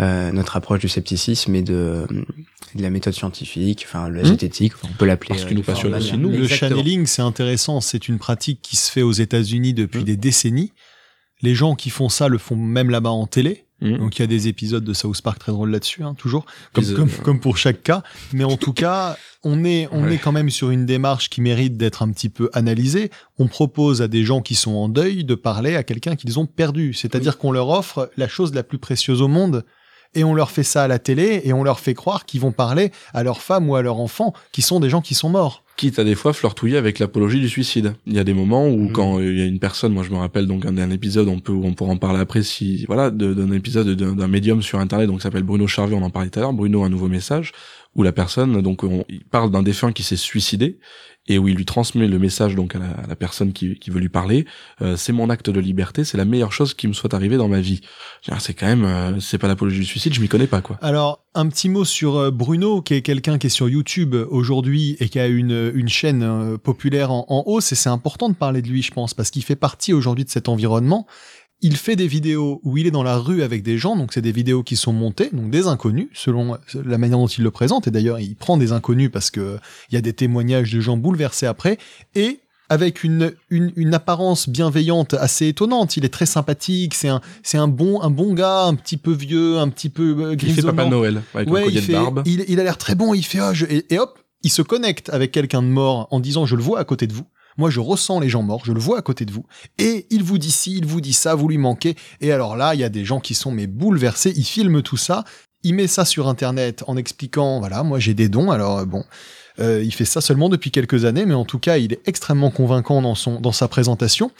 A: euh, notre approche du scepticisme et de, de la méthode scientifique, enfin, la
C: Mmh.
A: zététique, on peut l'appeler.
D: Parce
A: euh,
D: qu'il nous passionne aussi, nous.
C: Le
A: Exactement.
C: channeling, c'est intéressant. C'est une pratique qui se fait aux États-Unis depuis
D: Mm.
C: des décennies. Les gens qui font ça le font même là-bas en télé.
D: Mhm.
C: Donc il y a des épisodes de South Park très drôles là-dessus, hein, toujours, comme,
D: euh,
C: comme, comme pour chaque cas. Mais en tout cas, on est, on
D: Ouais.
C: est quand même sur une démarche qui mérite d'être un petit peu analysée. On propose à des gens qui sont en deuil de parler à quelqu'un qu'ils ont perdu. C'est-à-dire qu'on leur offre la chose la plus précieuse au monde. Et on leur fait ça à la télé et on leur fait croire qu'ils vont parler à leur femme ou à leur enfant qui sont des gens qui sont morts.
D: quitte à des fois flirtouiller avec l'apologie du suicide. Il y a des moments où
A: Mhm.
D: quand il y a une personne, moi je me rappelle donc un, d'un épisode, on peut, on pourra en parler après si, voilà, de- d'un épisode d'un, médium sur internet, donc qui s'appelle Bruno Charvet, on en parlait tout à l'heure, Bruno a un nouveau message, où la personne, donc on, il parle d'un défunt qui s'est suicidé, et où il lui transmet le message donc à la, personne qui, veut lui parler, euh, c'est mon acte de liberté, c'est la meilleure chose qui me soit arrivée dans ma vie. C'est quand même, euh, c'est pas l'apologie du suicide, je m'y connais pas quoi.
C: Alors, un petit mot sur euh, Bruno, qui est quelqu'un qui est sur YouTube aujourd'hui et qui a une, une chaîne euh, populaire en, en hausse, et c'est important de parler de lui, je pense, parce qu'il fait partie aujourd'hui de cet environnement. Il fait des vidéos où il est dans la rue avec des gens, donc c'est des vidéos qui sont montées, donc des inconnus, selon euh, la manière dont il le présente, et d'ailleurs il prend des inconnus parce que il y a des témoignages de gens bouleversés après, et avec une, une, une apparence bienveillante assez étonnante. Il est très sympathique, c'est un, c'est un bon, un bon gars, un petit peu vieux, un petit peu euh,
D: Il fait
C: grisonnant.
D: Papa Noël, avec
C: Ouais, il,
D: de barbe.
C: il, il a l'air très bon, il fait je- et, et hop, il se connecte avec quelqu'un de mort en disant je le vois à côté de vous. Moi, je ressens les gens morts, je le vois à côté de vous. Et il vous dit ci, il vous dit ça, vous lui manquez. Et alors là, il y a des gens qui sont mais bouleversés, ils filment tout ça, il met ça sur Internet en expliquant, voilà, moi j'ai des dons, alors euh, bon, euh, il fait ça seulement depuis quelques années, mais en tout cas, il est extrêmement convaincant dans, son, dans sa présentation.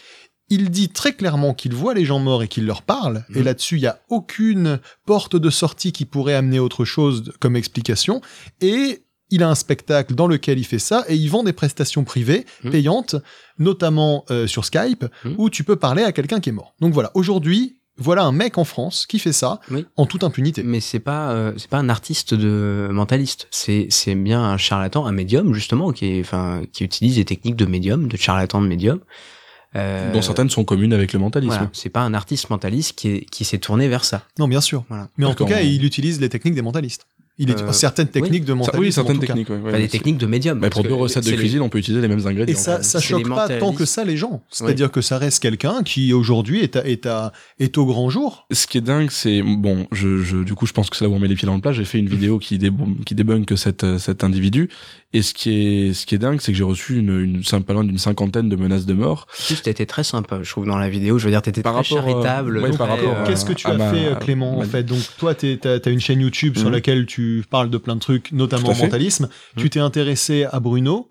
C: Il dit très clairement qu'il voit les gens morts et qu'il leur parle, et
A: Mhm.
C: là-dessus, il n'y a aucune porte de sortie qui pourrait amener autre chose comme explication. Et il a un spectacle dans lequel il fait ça, et il vend des prestations privées
A: Mhm.
C: payantes, notamment euh, sur Skype,
A: Mhm.
C: où tu peux parler à quelqu'un qui est mort. Donc voilà, aujourd'hui, voilà un mec en France qui fait ça
A: Oui.
C: en toute impunité.
A: Mais c'est pas euh, c'est pas un artiste de mentaliste. C'est c'est bien un charlatan, un médium justement qui est enfin qui utilise des techniques de médium, de charlatan de médium. Euh,
D: dont certaines sont communes avec le mentalisme.
A: Voilà, c'est pas un artiste mentaliste qui est, qui s'est tourné vers ça.
C: Non, bien sûr.
A: Voilà.
C: Mais en tout cas, il utilise les techniques des mentalistes. Il est
A: Euh,
C: certaines techniques de
D: Ça-
C: mentalisme.
D: oui, certaines
C: en tout cas.
D: techniques. ouais, ouais,
A: Enfin, des techniques de médium.
D: Mais pour deux recettes de
A: les-
D: cuisine, on peut utiliser les mêmes
C: Et
D: ingrédients.
C: ça, ça
A: C'est
C: choque pas tant que ça les gens. C'est-à-dire que ça reste quelqu'un qui aujourd'hui est, à- est, à- est au grand jour.
D: Ce qui est dingue, c'est bon, je, je, du coup, je pense que c'est là où on met les pieds dans le plat. J'ai fait une vidéo qui, dé, qui débunk cet, euh, cet individu. Et ce qui est, ce qui est dingue, c'est que j'ai reçu une, une, pas loin d'une cinquantaine de menaces de mort.
A: En plus, t'étais très sympa, je trouve, dans la vidéo. Je veux dire, t'étais
D: Par
A: très
D: rapport, euh,
A: charitable.
D: ouais, par rapport,
A: euh,
C: Qu'est-ce que tu as
D: ma-
C: fait, euh, Clément, en fait Donc, toi, tu as, une chaîne YouTube sur
D: Mhm.
C: laquelle tu parles de plein de trucs, notamment mentalisme. Tu t'es intéressé à Bruno.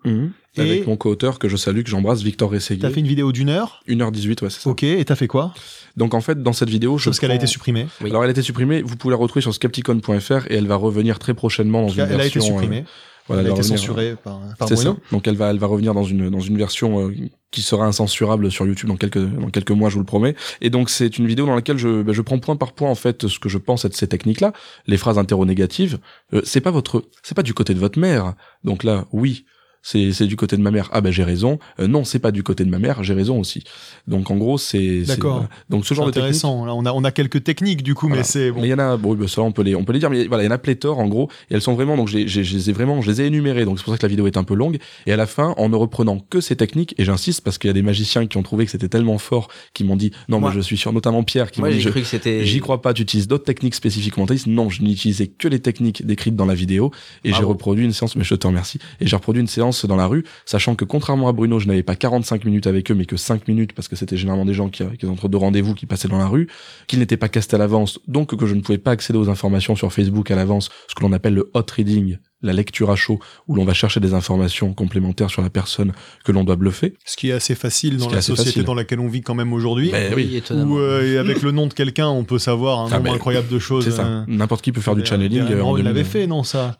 C: Et-
D: Avec mon co-auteur que je salue, que j'embrasse, Victor
C: Tu as
D: Rességuier.
C: fait une vidéo d'une heure.
D: 1h18, ouais, c'est ça.
C: Ok, et t'as fait quoi?
D: Donc en fait, dans cette vidéo, je
C: Chose qu'elle a été supprimée.
A: Oui.
D: Alors elle a été supprimée, vous pouvez la retrouver sur skepticon.fr et elle va revenir très prochainement dans une
C: Elle a été
D: version, euh,
C: supprimée.
D: Voilà,
C: elle a été
D: revenir,
C: censurée par, par
D: C'est
C: Bruno.
D: ça. Donc elle va, elle va revenir dans une dans une version euh, qui sera incensurable sur YouTube dans quelques dans quelques mois, je vous le promets. Et donc c'est une vidéo dans laquelle je bah, je prends point par point en fait ce que je pense être ces techniques-là, les phrases interro-négatives. Euh, c'est pas votre, c'est pas du côté de votre mère. Donc là, oui. C'est, c'est du côté de ma mère. Ah ben j'ai raison. Euh, non, c'est pas du côté de ma mère. J'ai raison aussi. Donc en gros c'est. c'est-
C: D'accord.
D: voilà. Donc ce
C: C'est
D: genre de technique.
C: intéressant. Là, on a, on a quelques techniques du coup,
D: Voilà.
C: mais c'est bon.
D: Mais il y en a, bon, bah, ça on peut les, on peut les dire, mais voilà, il y en a pléthore en gros, et elles sont vraiment, donc j'ai, j'ai, je les ai vraiment, je les ai énumérées, donc c'est pour ça que la vidéo est un peu longue. Et à la fin, en ne reprenant que ces techniques, et j'insiste parce qu'il y a des magiciens qui ont trouvé que c'était tellement fort, qui m'ont dit, non,
A: Moi-
D: mais je suis sûr, notamment Pierre, qui
A: Moi,
D: m'a dit,
A: j'ai
D: je-
A: cru que c'était.
D: J'y crois pas, tu utilises d'autres techniques spécifiques mentalistes. Non, je n'utilisais que les techniques décrites dans la vidéo et j'ai reproduit une séance, mais je te remercie. Et j'ai reproduit une séance dans la rue, sachant que contrairement à Bruno, je n'avais pas 45 minutes avec eux, mais que 5 minutes parce que c'était généralement des gens qui, qui entre deux rendez-vous qui passaient dans la rue, qu'ils n'étaient pas castés à l'avance, donc que je ne pouvais pas accéder aux informations sur Facebook à l'avance, ce que l'on appelle le hot reading, la lecture à chaud, où l'on va chercher des informations complémentaires sur la personne que l'on doit bluffer.
C: Ce qui est assez facile dans la société
D: facile.
C: dans laquelle on vit quand même aujourd'hui.
D: Ben oui.
C: Où euh, et avec le nom de quelqu'un, on peut savoir un
D: Ah
C: nombre
D: ben,
C: incroyable de choses.
D: C'est ça.
C: euh,
D: N'importe qui peut faire du channeling. Euh, en
C: il
D: 2000,
C: l'avait fait, non, ça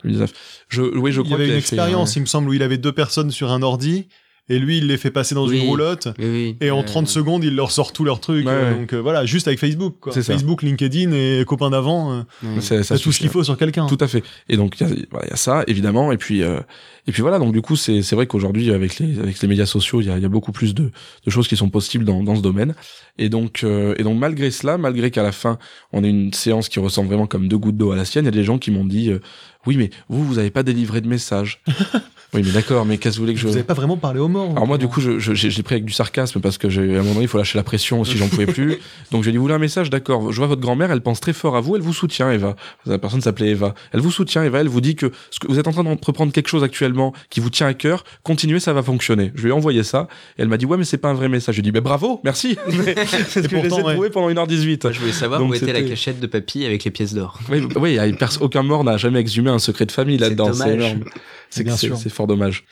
D: Je, oui, je
C: Il y avait une
D: fait,
C: expérience,
D: euh,
C: il me semble, où il avait deux personnes sur un ordi. Et lui, il les fait passer dans
A: Oui.
C: une roulotte.
A: Oui, oui.
C: Et en
A: Euh,
C: 30 secondes, il leur sort tous leurs trucs.
D: Ouais,
C: euh,
D: ouais.
C: Donc euh, voilà, juste avec Facebook. Quoi.
D: C'est ça.
C: Facebook, LinkedIn et copains d'avant, euh.
D: C'est-
C: tout ce qu'il faut sur quelqu'un.
D: Tout à fait. Et donc il y, a- voilà, il y a ça évidemment, et puis euh, et puis voilà. Donc du coup c'est c'est vrai qu'aujourd'hui avec les avec les médias sociaux il y a, il y a beaucoup plus de, de choses qui sont possibles dans dans ce domaine. Et donc euh, et donc malgré cela, malgré qu'à la fin on ait une séance qui ressemble vraiment comme deux gouttes d'eau à la sienne, il y a des gens qui m'ont dit euh, oui mais vous vous avez pas délivré de message. <laughs> oui mais d'accord, mais qu'est-ce que vous voulez que je
C: Vous avez pas vraiment parlé aux morts.
D: alors moi du coup je, je, j'ai j'ai pris avec du sarcasme parce que j'ai à un moment donné il faut lâcher la pression si j'en pouvais plus. <laughs> Donc j'ai dit vous voulez un message? D'accord. Je vois votre grand-mère elle pense très fort à vous elle vous soutient Eva. La personne s'appelait Eva. Elle vous soutient Eva elle vous dit que ce que vous êtes en train d'entreprendre quelque chose actuellement qui vous tient à cœur continuez ça va fonctionner. Je lui ai envoyé ça et elle m'a dit ouais mais c'est pas un vrai message. Je lui ai dit ben bravo merci. Mais <laughs> c'est ce que
C: pourtant,
D: j'essaie de
C: ouais.
D: prouver pendant 1h18.
A: Moi, je voulais savoir
D: Donc,
A: où était la cachette de papy avec les pièces d'or.
D: Oui, oui, aucun mort n'a jamais exhumé un secret de famille là-dedans. C'est énorme. <laughs> C'est
C: Bien
D: c'est-
C: sûr.
D: c'est fort dommage.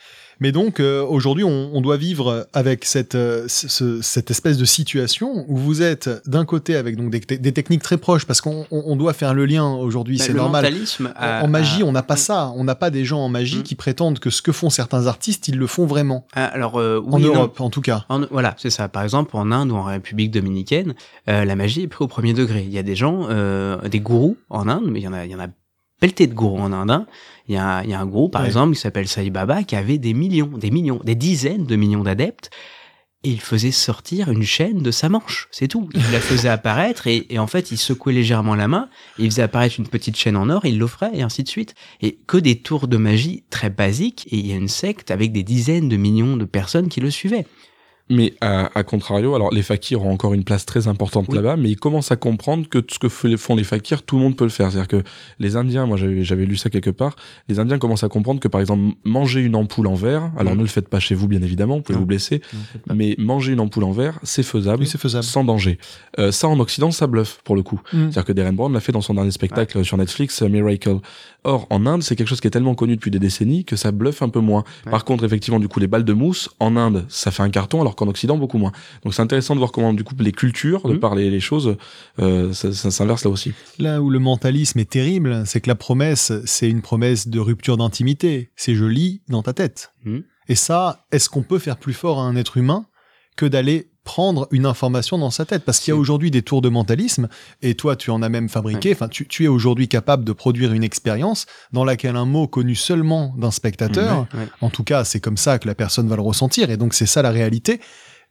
C: Mais donc euh, aujourd'hui, on, on doit vivre avec cette euh, ce- ce- cette espèce de situation où vous êtes d'un côté avec donc des, des techniques très proches parce qu'on on, on doit faire le lien aujourd'hui,
A: Bah,
C: c'est normal.
A: mentalisme
C: En, en magie, on n'a pas ça. On n'a pas des gens en magie
A: Mm.
C: qui prétendent que ce que font certains artistes, ils le font vraiment.
A: Ah, alors euh,
C: en
A: non.
C: Europe, en tout cas.
A: En- voilà, c'est ça. Par exemple, en Inde ou en République dominicaine, euh, la magie est prise au premier degré. Il y a des gens, euh, des gourous en Inde, mais il y en a, il y en a de gourous en Inde. hein. Il y a, il y a un gourou, par
C: Ouais.
A: exemple, qui s'appelle Sai Baba, qui avait des millions, des millions, des dizaines de millions d'adeptes. Et il faisait sortir une chaîne de sa manche, c'est tout. Il la faisait apparaître et, et en fait, il secouait légèrement la main, et il faisait apparaître une petite chaîne en or, il l'offrait et ainsi de suite. Et que des tours de magie très basiques, et il y a une secte avec des dizaines de millions de personnes qui le suivaient.
D: Mais à, à contrario, alors les fakirs ont encore une place très importante
A: Oui.
D: là-bas, mais ils commencent à comprendre que ce que font les fakirs, tout le monde peut le faire. C'est-à-dire que les Indiens, moi j'avais lu ça quelque part, les Indiens commencent à comprendre que par exemple manger une ampoule en verre, alors ne le faites pas chez vous bien évidemment, vous pouvez
A: Non.
D: vous blesser, mais manger une ampoule en verre, c'est faisable,
C: Oui, faisable.
D: sans danger. Euh, ça en Occident, ça bluffe pour le coup.
C: Mm.
D: C'est-à-dire que Darren Brown l'a fait dans son dernier spectacle sur Netflix, euh, Miracle. Or, en Inde, c'est quelque chose qui est tellement connu depuis des décennies que ça bluffe un peu moins.
A: Ouais.
D: Par contre, effectivement, du coup, les balles de mousse, en Inde, ça fait un carton, alors qu'en Occident, beaucoup moins. Donc, c'est intéressant de voir comment, du coup, les cultures, de
A: Mhm.
D: par les, les choses, euh, ça, ça s'inverse là aussi.
C: Là où le mentalisme est terrible, c'est que la promesse, c'est une promesse de rupture d'intimité. C'est je lis dans ta tête.
A: Mhm.
C: Et ça, est-ce qu'on peut faire plus fort à un être humain que d'aller prendre une information dans sa tête Parce qu'il y a aujourd'hui des tours de mentalisme, et toi, tu en as même fabriqué. Enfin, tu, tu es aujourd'hui capable de produire une expérience dans laquelle un mot connu seulement d'un spectateur,
A: Ouais.
C: en tout cas, c'est comme ça que la personne va le ressentir, et donc c'est ça la réalité.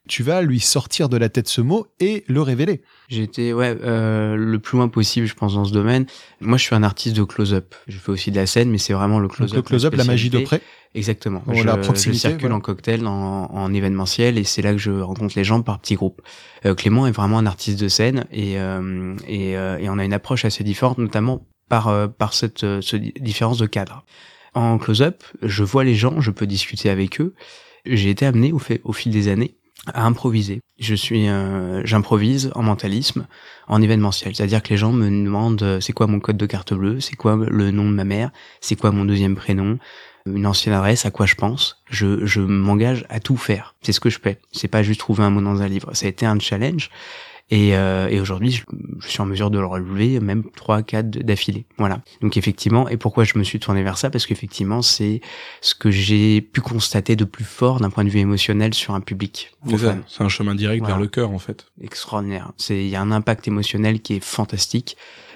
C: Tu vas lui sortir de la tête ce mot et le révéler.
A: Été ouais, euh, le plus loin possible, je pense, dans ce domaine. Moi, je suis un artiste de close-up. Je fais aussi de la scène, mais c'est vraiment le close-up.
C: le close-up, la magie de près.
A: Exactement.
C: Voilà,
A: je,
C: la proximité,
A: je circule en cocktail, en, en événementiel, et c'est là que je rencontre les gens par petits groupes. Euh, Clément est vraiment un artiste de scène, et, euh, et, euh, et on a une approche assez différente, notamment par, euh, par cette, euh, ce di- différence de cadre. En close-up, je vois les gens, je peux discuter avec eux. J'ai été amené au, fait, au fil des années à improviser. Je suis, euh, j'improvise en mentalisme, en événementiel. C'est-à-dire que les gens me demandent euh, c'est quoi mon code de carte bleue, c'est quoi le nom de ma mère, c'est quoi mon deuxième prénom, une ancienne adresse, à quoi je pense. Je, je m'engage à tout faire. C'est ce que je fais. C'est pas juste trouver un mot dans un livre. Ça a été un challenge. Et, euh, et aujourd'hui, je, je suis en mesure de le relever, même trois, quatre d'affilée. Voilà. Donc effectivement, et pourquoi je me suis tourné vers ça? Parce qu'effectivement, c'est ce que j'ai pu constater de plus fort d'un point de vue émotionnel sur un public.
D: C'est un chemin direct
A: Voilà.
D: vers le cœur, en fait.
A: Extraordinaire. C'est, il y a un impact émotionnel qui est fantastique.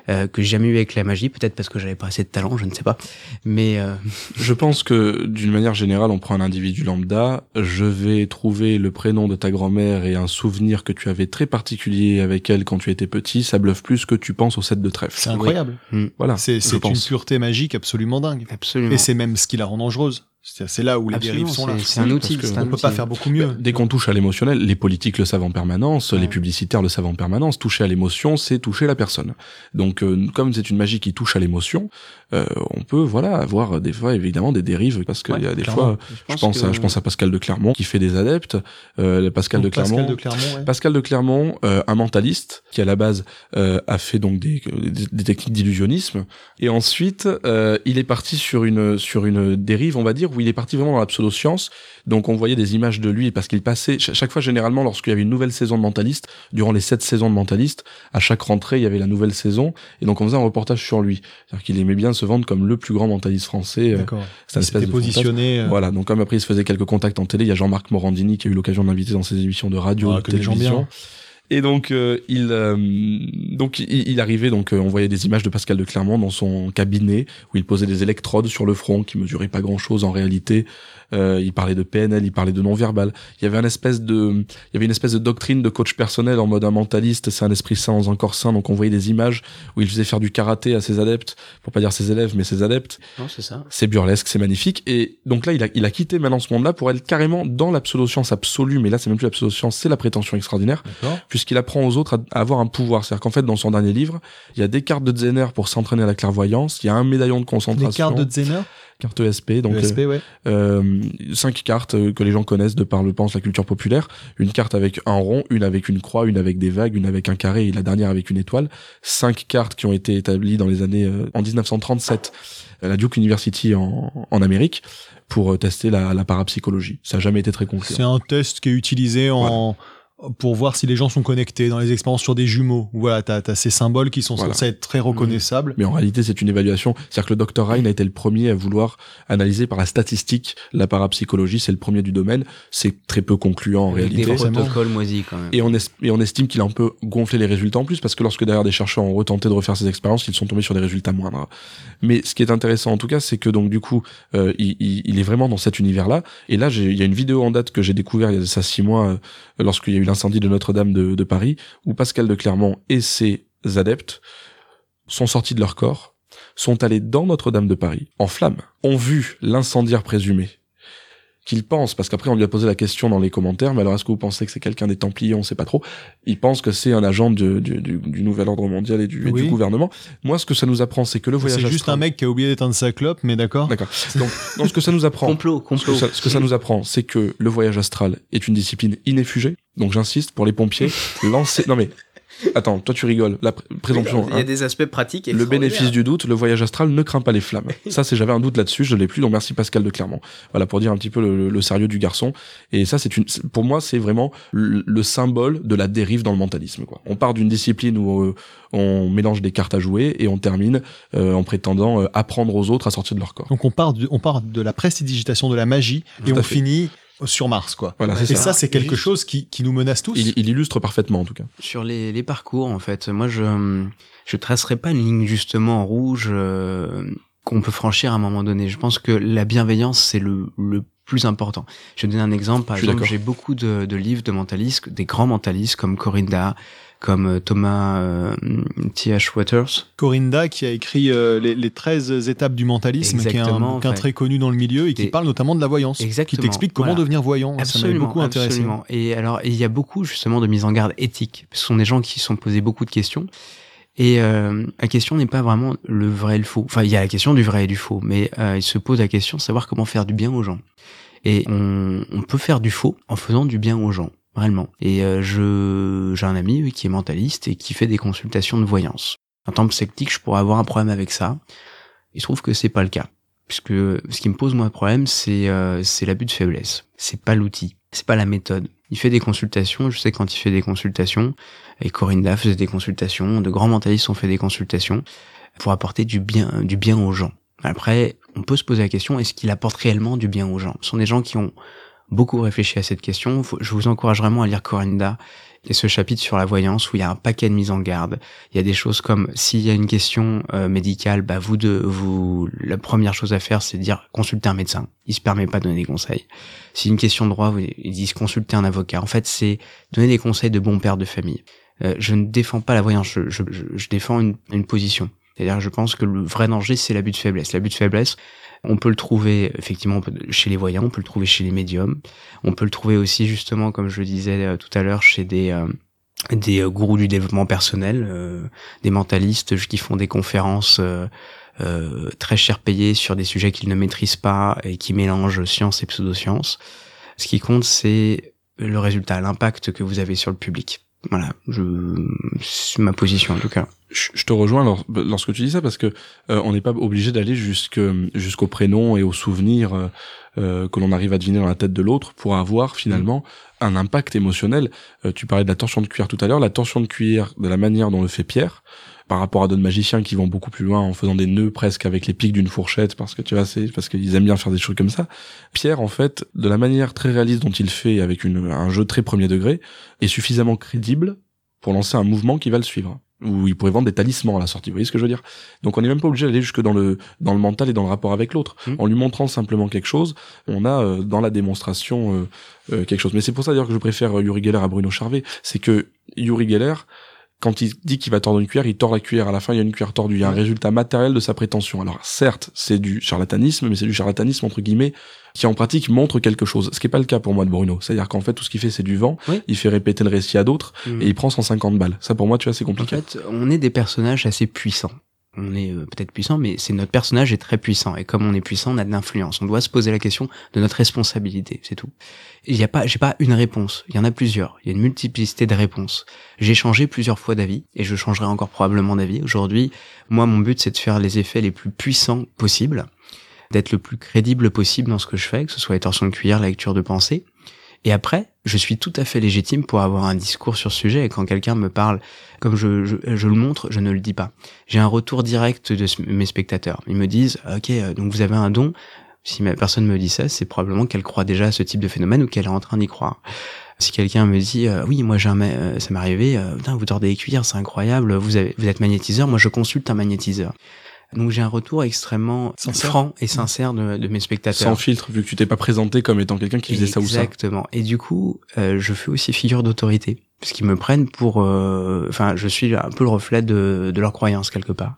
A: Euh, que j'ai jamais eu avec la magie, peut-être parce que j'avais pas assez de talent, je ne sais pas. Mais euh, <laughs>
D: Je pense que d'une manière générale, on prend un individu lambda, je vais trouver le prénom de ta grand-mère et un souvenir que tu avais très particulier avec elle quand tu étais petit, ça bluffe plus que tu penses au set de trèfle.
C: C'est incroyable.
D: Voilà,
C: C'est une pureté magique absolument dingue.
A: absolument.
C: Et c'est même ce qui la rend dangereuse. C'est là où les
A: Absolument,
C: dérives sont là.
A: c'est- un outil,
C: On peut pas faire beaucoup mieux.
D: Dès qu'on touche à l'émotionnel, les politiques le savent en permanence,
C: Ouais.
D: les publicitaires le savent en permanence, toucher à l'émotion, c'est toucher la personne. Donc euh, comme c'est une magie qui touche à l'émotion, euh, on peut voilà avoir des fois évidemment des dérives parce qu'il
A: Ouais,
D: y a des
C: clairement.
D: fois je pense, à, je pense à Pascal de Clermont qui fait des adeptes, euh, Pascal
C: Donc,
D: de Clermont
C: Pascal de Clermont, ouais.
D: Pascal de Clermont, euh, un mentaliste qui à la base euh, a fait donc des, des, des techniques d'illusionnisme et ensuite euh, il est parti sur une sur une dérive on va dire où il est parti vraiment dans la pseudo-science. Donc on voyait des images de lui parce qu'il passait chaque fois généralement lorsqu'il y avait une nouvelle saison de Mentaliste, durant les sept saisons de Mentaliste, à chaque rentrée il y avait la nouvelle saison et donc on faisait un reportage sur lui. C'est-à-dire qu'il aimait bien se vendre comme le plus grand mentaliste français.
C: D'accord.
D: Espèce
C: s'était
D: de
C: positionné. euh,
D: Voilà, donc comme après il se faisait quelques contacts en télé, il y a Jean-Marc Morandini qui a eu l'occasion d'inviter dans ses émissions de radio,
C: Ah,
D: de télévision. Et donc euh, il euh, donc il, il arrivait donc euh, on voyait des images de Pascal de Clermont dans son cabinet où il posait des électrodes sur le front qui mesuraient pas grand chose en réalité. Euh, il parlait de PNL, il parlait de non verbal. Il y avait un espèce de il y avait une espèce de doctrine de coach personnel en mode un mentaliste, c'est un esprit sain dans un corps sain. Donc on voyait des images où il faisait faire du karaté à ses adeptes, pour pas dire ses élèves mais ses adeptes
A: Non, c'est ça.
D: c'est burlesque, c'est magnifique. Et donc là, il a, il a quitté maintenant ce monde-là pour être carrément dans la pseudo-science absolue. Mais là, c'est même plus la pseudo-science, c'est la prétention extraordinaire,
C: D'accord.
D: Puisqu'il apprend aux autres à, avoir un pouvoir. C'est-à-dire qu'en fait, dans son dernier livre, il y a des cartes de Zener pour s'entraîner à la clairvoyance. Il y a un médaillon de concentration,
C: cartes de Zener,
D: carte ESP, donc
C: ESP, ouais.
D: euh, euh, cinq cartes euh, que les gens connaissent de par le pense la culture populaire. Une carte avec un rond, une avec une croix, une avec des vagues, une avec un carré et la dernière avec une étoile. Cinq cartes qui ont été établies dans les années euh, en 1937 à la Duke University en, en Amérique pour tester la, la parapsychologie. Ça n'a jamais été très concluant.
C: C'est un test qui est utilisé en pour voir si les gens sont connectés dans les expériences sur des jumeaux. Voilà, t'as as ces symboles qui sont
D: Voilà.
C: censés être très reconnaissables.
D: Mais en réalité, c'est une évaluation. C'est-à-dire que le Dr Ryan a été le premier à vouloir analyser par la statistique la parapsychologie. C'est le premier du domaine. C'est très peu concluant en
A: Avec
D: réalité.
A: des protocoles moisis quand même.
D: Et on, es- et on estime qu'il a un peu gonflé les résultats en plus, parce que lorsque derrière des chercheurs ont retenté de refaire ces expériences, ils sont tombés sur des résultats moindres. Mais ce qui est intéressant en tout cas, c'est que donc du coup, euh, il, il- il est vraiment dans cet univers-là. Et là, j'ai- il y a une vidéo en date que j'ai découvert il y a ça six mois, euh, lorsqu'il y a eu l'incendie de Notre-Dame de, de Paris, où Pascal de Clermont et ses adeptes sont sortis de leur corps, sont allés dans Notre-Dame de Paris, en flammes, ont vu l'incendiaire présumé, qu'il pense, parce qu'après on lui a posé la question dans les commentaires, mais alors est-ce que vous pensez que c'est quelqu'un des Templiers, on sait pas trop, il pense que c'est un agent du, du- du nouvel ordre mondial et du, et
C: Oui.
D: du gouvernement. Moi, ce que ça nous apprend, c'est que le voyage
C: C'est juste
D: astral-
C: un mec qui a oublié d'éteindre sa clope, mais d'accord.
D: D'accord. Donc, donc, ce que ça nous apprend,
A: Complot,
D: ce que,
A: complot.
D: ça, ce que ça nous apprend, c'est que le voyage astral est une discipline inéfugée. Donc j'insiste, pour les pompiers, <laughs> lancer... Non mais, attends, toi tu rigoles. La pr- présomption,
A: Il y a
D: hein.
A: des aspects pratiques.
D: le bénéfice du doute, le voyage astral ne craint pas les flammes. <laughs> Ça, c'est j'avais un doute là-dessus, je l'ai plus. Donc merci Pascal de Clermont. Voilà pour dire un petit peu le, le sérieux du garçon. Et ça, c'est une, pour moi, c'est vraiment le, le symbole de la dérive dans le mentalisme. Quoi. On part d'une discipline où euh, on mélange des cartes à jouer et on termine euh, en prétendant euh, apprendre aux autres à sortir de leur corps.
C: Donc on part, du- on part de la prestidigitation de la magie et
D: Tout
C: on
D: fait.
C: finit sur Mars, quoi.
D: Voilà,
C: Et
D: ça.
C: ça, c'est quelque chose qui, qui nous menace tous.
D: Il, il illustre parfaitement en tout cas.
A: Sur les, les parcours, en fait, moi, je je tracerai pas une ligne justement en rouge euh, qu'on peut franchir à un moment donné. Je pense que la bienveillance, c'est le, le plus important. Je vais donner un exemple. Par exemple, j'ai beaucoup de, de livres de mentalistes, des grands mentalistes comme Corinda, comme euh, Thomas euh, T.H. Waters.
C: Corinda qui a écrit euh, les, les 13 étapes du mentalisme, qui est un très connu dans le milieu et qui
A: Et-
C: parle notamment de la voyance.
A: Exactement,
C: Qui t'explique comment
A: voilà.
C: devenir voyant. ça m'avait beaucoup intéressé.
A: absolument. Et alors, il y a beaucoup justement de mise en garde éthique. Ce sont des gens qui se sont posés beaucoup de questions. Et euh, la question n'est pas vraiment le vrai et le faux. Enfin, il y a la question du vrai et du faux, mais il se pose la question de savoir comment faire du bien aux gens. Et on, on peut faire du faux en faisant du bien aux gens, réellement. Et euh, je j'ai un ami oui, qui est mentaliste et qui fait des consultations de voyance. En tant que sceptique, je pourrais avoir un problème avec ça. Il se trouve que c'est pas le cas. Puisque ce qui me pose moi problème c'est euh, c'est l'abus de faiblesse. C'est pas l'outil. C'est pas la méthode. Il fait des consultations. Je sais quand il fait des consultations et Corinda faisait des consultations de grands mentalistes ont fait des consultations pour apporter du bien du bien aux gens. Après on peut se poser la question est-ce qu'il apporte réellement du bien aux gens? Ce sont des gens qui ont beaucoup réfléchi à cette question je vous encourage vraiment à lire Corinda et ce chapitre sur la voyance où il y a un paquet de mises en garde il y a des choses comme s'il y a une question euh, médicale, bah vous de vous la première chose à faire c'est dire consulter un médecin. Il se permet pas de donner des conseils. Si une question de droit, ils disent consulter un avocat. En fait, c'est donner des conseils de bon père de famille. Euh, je ne défends pas la voyance, je, je, je- je défends une, une position. C'est-à-dire, je pense que le vrai danger, c'est l'abus de faiblesse. L'abus de faiblesse, on peut le trouver effectivement chez les voyants, on peut le trouver chez les médiums, on peut le trouver aussi justement, comme je le disais euh, tout à l'heure, chez des euh, des euh, gourous du développement personnel, des mentalistes qui font des conférences très cher payées sur des sujets qu'ils ne maîtrisent pas et qui mélangent science et pseudoscience. Ce qui compte, c'est le résultat, l'impact que vous avez sur le public. Voilà, je, c'est ma position en tout cas.
D: Je te rejoins lors- lorsque tu dis ça parce que euh, on n'est pas obligé d'aller jusque jusqu'au prénom et au souvenir euh, euh, que l'on arrive à deviner dans la tête de l'autre pour avoir finalement un impact émotionnel. Euh, tu parlais de la torsion de cuir tout à l'heure, la torsion de cuir de la manière dont le fait Pierre par rapport à d'autres magiciens qui vont beaucoup plus loin en faisant des nœuds presque avec les pics d'une fourchette parce que tu vois c'est parce qu'ils aiment bien faire des choses comme ça. Pierre en fait de la manière très réaliste dont il fait avec une, un jeu très premier degré est suffisamment crédible pour lancer un mouvement qui va le suivre où il pourrait vendre des talismans à la sortie. Vous voyez ce que je veux dire? Donc on n'est même pas obligé d'aller jusque dans le dans le mental et dans le rapport avec l'autre.
A: Mm.
D: En lui montrant simplement quelque chose, on a euh, dans la démonstration euh, euh, quelque chose. Mais c'est pour ça d'ailleurs que je préfère euh, Yuri Geller à Bruno Charvet, c'est que Yuri Geller quand il dit qu'il va tordre une cuillère, il tord la cuillère. À la fin, il y a une cuillère tordue. Il y a un résultat matériel de sa prétention. Alors, certes, c'est du charlatanisme, mais c'est du charlatanisme, entre guillemets, qui en pratique montre quelque chose. Ce qui n'est pas le cas pour moi de Bruno. C'est-à-dire qu'en fait, tout ce qu'il fait, c'est du vent.
A: Oui.
D: Il fait répéter le récit à d'autres
A: Mm.
D: et il prend 150 balles. Ça, pour moi, tu vois, c'est
A: En
D: compliqué.
A: fait, on est des personnages assez puissants. On est euh, peut-être puissant, mais c'est notre personnage est très puissant. Et comme on est puissant, on a de l'influence. On doit se poser la question de notre responsabilité, c'est tout. Il y a pas, j'ai pas une réponse. Il y en a plusieurs. Il y a une multiplicité de réponses. J'ai changé plusieurs fois d'avis et je changerai encore probablement d'avis. Aujourd'hui, moi, mon but, c'est de faire les effets les plus puissants possibles, d'être le plus crédible possible dans ce que je fais, que ce soit les torsions de cuillère, la lecture de pensée. Et après, je suis tout à fait légitime pour avoir un discours sur ce sujet. Et quand quelqu'un me parle, comme je, je, je le montre, je ne le dis pas. J'ai un retour direct de mes spectateurs. Ils me disent, ok, euh, donc vous avez un don. Si ma personne me dit ça, c'est probablement qu'elle croit déjà à ce type de phénomène ou qu'elle est en train d'y croire. Si quelqu'un me dit, euh, oui, moi jamais, euh, ça m'est arrivé, Putain, vous tordez les cuillères, c'est incroyable, vous, avez, vous êtes magnétiseur, moi je consulte un magnétiseur. Donc j'ai un retour extrêmement
C: Sincère.
A: franc et sincère de, de mes spectateurs.
D: Sans filtre, vu que tu t'es pas présenté comme étant quelqu'un qui faisait ça ou ça.
A: Exactement. Et du coup, euh, je fais aussi figure d'autorité, parce qu'ils me prennent pour, euh, enfin, je suis un peu le reflet de, de leurs croyances quelque part.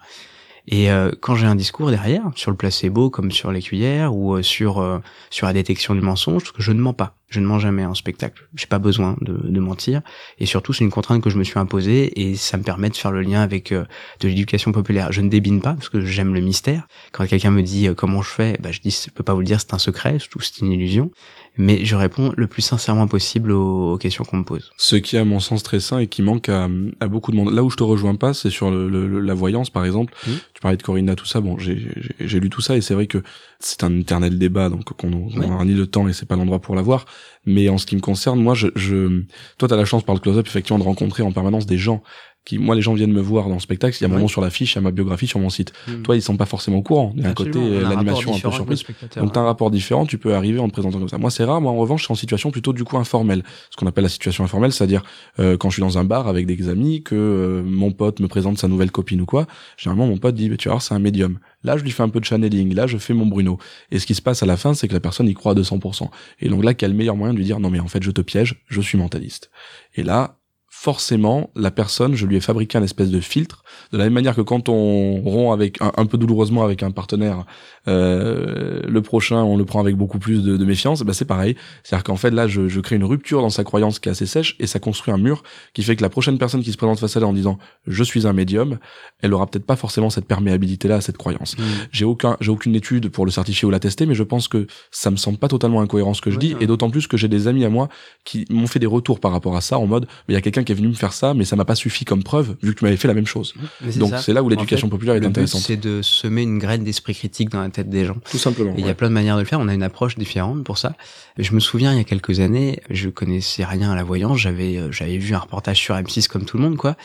A: Et euh, quand j'ai un discours derrière, sur le placebo comme sur les cuillères ou sur euh, sur la détection du mensonge, parce que je ne mens pas, je ne mens jamais en spectacle. J'ai pas besoin de, de mentir. Et surtout, c'est une contrainte que je me suis imposée et ça me permet de faire le lien avec euh, de l'éducation populaire. Je ne débine pas parce que j'aime le mystère. Quand quelqu'un me dit euh, comment je fais, bah, je dis je peux pas vous le dire, c'est un secret, surtout c'est une illusion. Mais je réponds le plus sincèrement possible aux, aux questions qu'on me pose.
D: Ce qui est à mon sens très sain et qui manque à, à beaucoup de monde. Là où je te rejoins pas, c'est sur le, le- la voyance, par exemple. Tu parlais de Corinna, tout ça. Bon, j'ai lu tout ça et c'est vrai que c'est un éternel débat, donc qu'on on
A: Ouais.
D: aura ni le temps et c'est pas l'endroit pour l'avoir. Mais en ce qui me concerne, moi, je, je toi, t'as la chance par le close-up effectivement de rencontrer en permanence des gens qui, moi, les gens viennent me voir dans le spectacle. Il y a mon nom sur l'affiche, il y a ma biographie sur mon site. Toi, ils sont pas forcément au courant. Il y a un côté
A: un
D: l'animation un peu surprise. Donc t'as un rapport différent, tu peux arriver en te présentant comme ça. Moi c'est rare, moi en revanche je suis en situation plutôt du coup informelle. Ce qu'on appelle la situation informelle, c'est-à-dire euh, quand je suis dans un bar avec des amis, que euh, mon pote me présente sa nouvelle copine ou quoi, généralement mon pote dit bah, tu vas voir c'est un médium. Là je lui fais un peu de channeling, là je fais mon Bruno. Et ce qui se passe à la fin c'est que la personne y croit à 200%. Et donc là quel meilleur moyen de lui dire non mais en fait je te piège, je suis mentaliste. Et là forcément, la personne, je lui ai fabriqué un espèce de filtre, de la même manière que quand on rompt avec un, un peu douloureusement avec un partenaire, euh, le prochain, on le prend avec beaucoup plus de, de méfiance, bah c'est pareil. C'est-à-dire qu'en fait, là, je, je crée une rupture dans sa croyance qui est assez sèche et ça construit un mur qui fait que la prochaine personne qui se présente face à elle en disant je suis un médium, elle aura peut-être pas forcément cette perméabilité-là à cette croyance.
A: Mm.
D: J'ai aucun, j'ai aucune étude pour le certifier ou l'attester, mais je pense que ça me semble pas totalement incohérent ce que je
A: Ouais,
D: dis,
A: ouais.
D: et d'autant plus que j'ai des amis à moi qui m'ont fait des retours par rapport à ça en mode, mais il y a quelqu'un qui est venu me faire ça, mais ça m'a pas suffi comme preuve vu que tu m'avais fait la même chose. Donc c'est là où l'éducation
A: En fait,
D: populaire est
A: le
D: intéressante.
A: c'est de semer une graine d'esprit critique dans la tête des gens.
D: Tout simplement.
A: Il y a plein de manières de le faire. On a une approche différente pour ça. Je me souviens, il y a quelques années, je connaissais rien à la voyance. J'avais, euh, j'avais vu un reportage sur M6 comme tout le monde, quoi,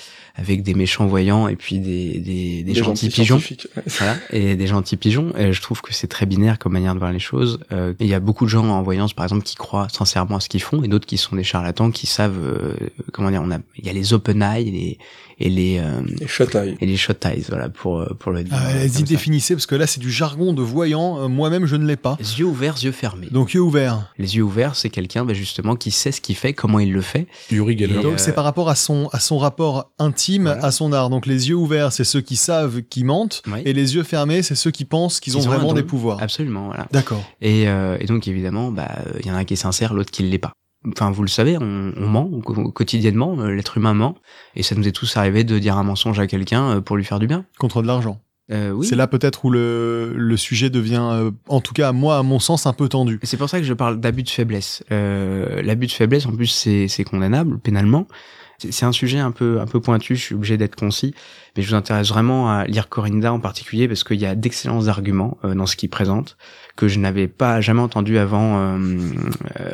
A: avec des méchants voyants et puis des, des, des, gentils pigeons. <laughs> Voilà, et des gentils pigeons. Et je trouve que c'est très binaire comme manière de voir les choses. Euh, il y a beaucoup de gens en voyance, par exemple, qui croient sincèrement à ce qu'ils font, et d'autres qui sont des charlatans, qui savent, euh, comment dire, on a, il y a les open eyes et les, et les, euh,
D: Et shut eye.
A: et les shot eyes, voilà, pour, euh, pour le dire.
C: Ah,
A: euh,
C: Allez-y, définissez, parce que là, c'est du jargon de voyant. Euh, Moi-même, je ne l'ai pas.
A: Yeux ouverts, yeux fermés.
C: Donc, yeux ouverts.
A: Les yeux ouverts, c'est quelqu'un bah, justement qui sait ce qu'il fait, comment il le fait.
D: Yuri Geller.
A: Et,
C: Donc,
A: euh,
C: c'est par rapport à son, à son rapport intime
A: Voilà.
C: à son art. Donc, les yeux ouverts, c'est ceux qui savent qu'ils mentent.
A: Oui.
C: Et les yeux fermés, c'est ceux qui pensent qu'ils ont vraiment
A: don.
C: des pouvoirs.
A: Absolument, voilà.
C: D'accord.
A: Et, euh, et donc évidemment, bah, il y en a un qui est sincère, l'autre qui ne l'est pas. Enfin, vous le savez, on, on ment quotidiennement, euh, l'être humain ment, et ça nous est tous arrivé de dire un mensonge à quelqu'un euh, pour lui faire du bien.
C: Contre de l'argent.
A: Euh, oui.
C: C'est là peut-être où le, le sujet devient, euh, en tout cas, à moi, à mon sens, un peu tendu.
A: C'est pour ça que je parle d'abus de faiblesse. Euh, L'abus de faiblesse, en plus, c'est condamnable pénalement. C'est un sujet un peu un peu pointu, je suis obligé d'être concis, mais je vous intéresse vraiment à lire Corinda en particulier parce qu'il y a d'excellents arguments euh, dans ce qu'il présente que je n'avais pas jamais entendu avant euh,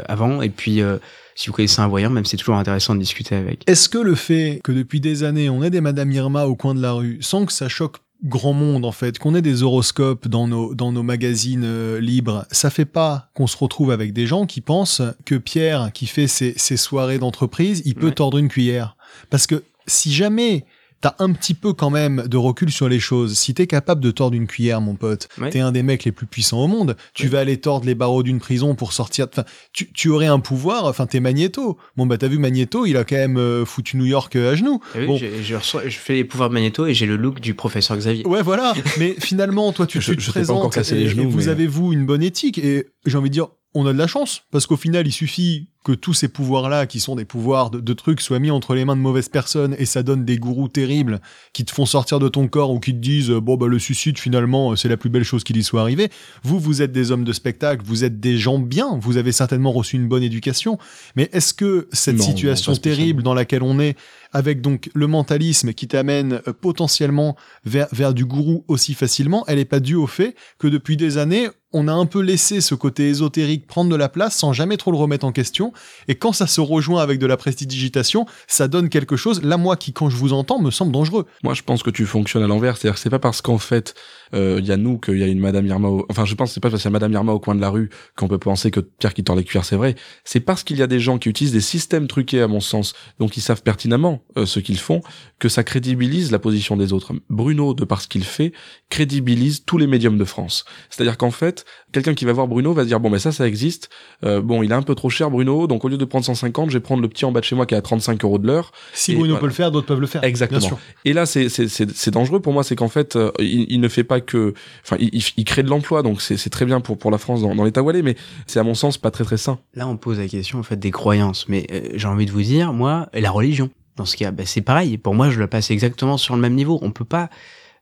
A: avant et puis euh, si vous connaissez un voyant, même c'est toujours intéressant de discuter avec.
C: Est-ce que le fait que depuis des années on ait des Madame Irma au coin de la rue sans que ça choque grand monde en fait, qu'on ait des horoscopes dans nos dans nos magazines euh, libres, ça fait pas qu'on se retrouve avec des gens qui pensent que Pierre qui fait ses, ses soirées d'entreprise, il peut
A: Ouais.
C: tordre une cuillère. Parce que si jamais t'as un petit peu quand même de recul sur les choses, si t'es capable de tordre une cuillère, mon pote,
A: Ouais.
C: t'es un des mecs les plus puissants au monde, tu
A: Ouais.
C: vas aller tordre les barreaux d'une prison pour sortir. Enfin, tu, tu aurais un pouvoir. Enfin, t'es Magneto. Bon bah t'as vu Magneto, il a quand même euh, foutu New York euh, à genoux.
A: Ah oui,
C: Bon.
A: je, je reçois, je fais les pouvoirs de Magneto et j'ai le look du professeur Xavier.
C: Ouais, voilà. Mais finalement, toi, tu, <laughs>
D: Je-
C: tu te
D: je t'ai pas encore
C: présentes
D: cassé
C: et,
D: les genoux,
C: et vous
D: mais-
C: avez vous une bonne éthique et j'ai envie de dire, on a de la chance parce qu'au final, il suffit que tous ces pouvoirs-là, qui sont des pouvoirs de, de trucs, soient mis entre les mains de mauvaises personnes et ça donne des gourous terribles qui te font sortir de ton corps ou qui te disent, euh, bon bah le suicide finalement, euh, c'est la plus belle chose qui lui soit arrivée. Vous, vous êtes des hommes de spectacle, vous êtes des gens bien, vous avez certainement reçu une bonne éducation. Mais est-ce que cette
D: Non,
C: situation
D: non,
C: terrible dans laquelle on est avec donc le mentalisme qui t'amène euh, potentiellement vers, vers du gourou aussi facilement, elle n'est pas due au fait que depuis des années, on a un peu laissé ce côté ésotérique prendre de la place sans jamais trop le remettre en question. Et quand ça se rejoint avec de la prestidigitation, ça donne quelque chose, là moi qui quand je vous entends me semble dangereux.
D: Moi, je pense que tu fonctionnes à l'envers. C'est-à-dire que c'est pas parce qu'en fait, euh, il y a nous qu'il y a une Madame Irma. Au... Enfin, je pense que c'est pas parce qu'il y a Madame Irma au coin de la rue qu'on peut penser que Pierre qui tord les cuirs, c'est vrai. C'est parce qu'il y a des gens qui utilisent des systèmes truqués, à mon sens, donc ils savent pertinemment euh, ce qu'ils font, que ça crédibilise la position des autres. Bruno, de par ce qu'il fait, crédibilise tous les médiums de France. C'est-à-dire qu'en fait, quelqu'un qui va voir Bruno va se dire bon, mais ça, ça existe. Euh, bon, il est un peu trop cher, Bruno. Donc au lieu de prendre 150, je vais prendre le petit en bas de chez moi qui est à 35 euros de l'heure.
C: Si Bruno
D: voilà.
C: peut le faire, d'autres peuvent le faire.
D: Exactement. Et là, c'est c'est c'est c'est dangereux pour moi, c'est qu'en fait, euh, il, il ne fait pas que, enfin, il, il, crée de l'emploi, donc c'est très bien pour pour la France dans, l'état est, mais c'est à mon sens pas très très sain.
A: Là, on pose la question en fait des croyances, mais euh, j'ai envie de vous dire, moi, la religion. Dans ce cas, bah, c'est pareil. Pour moi, je le passe exactement sur le même niveau. On peut pas.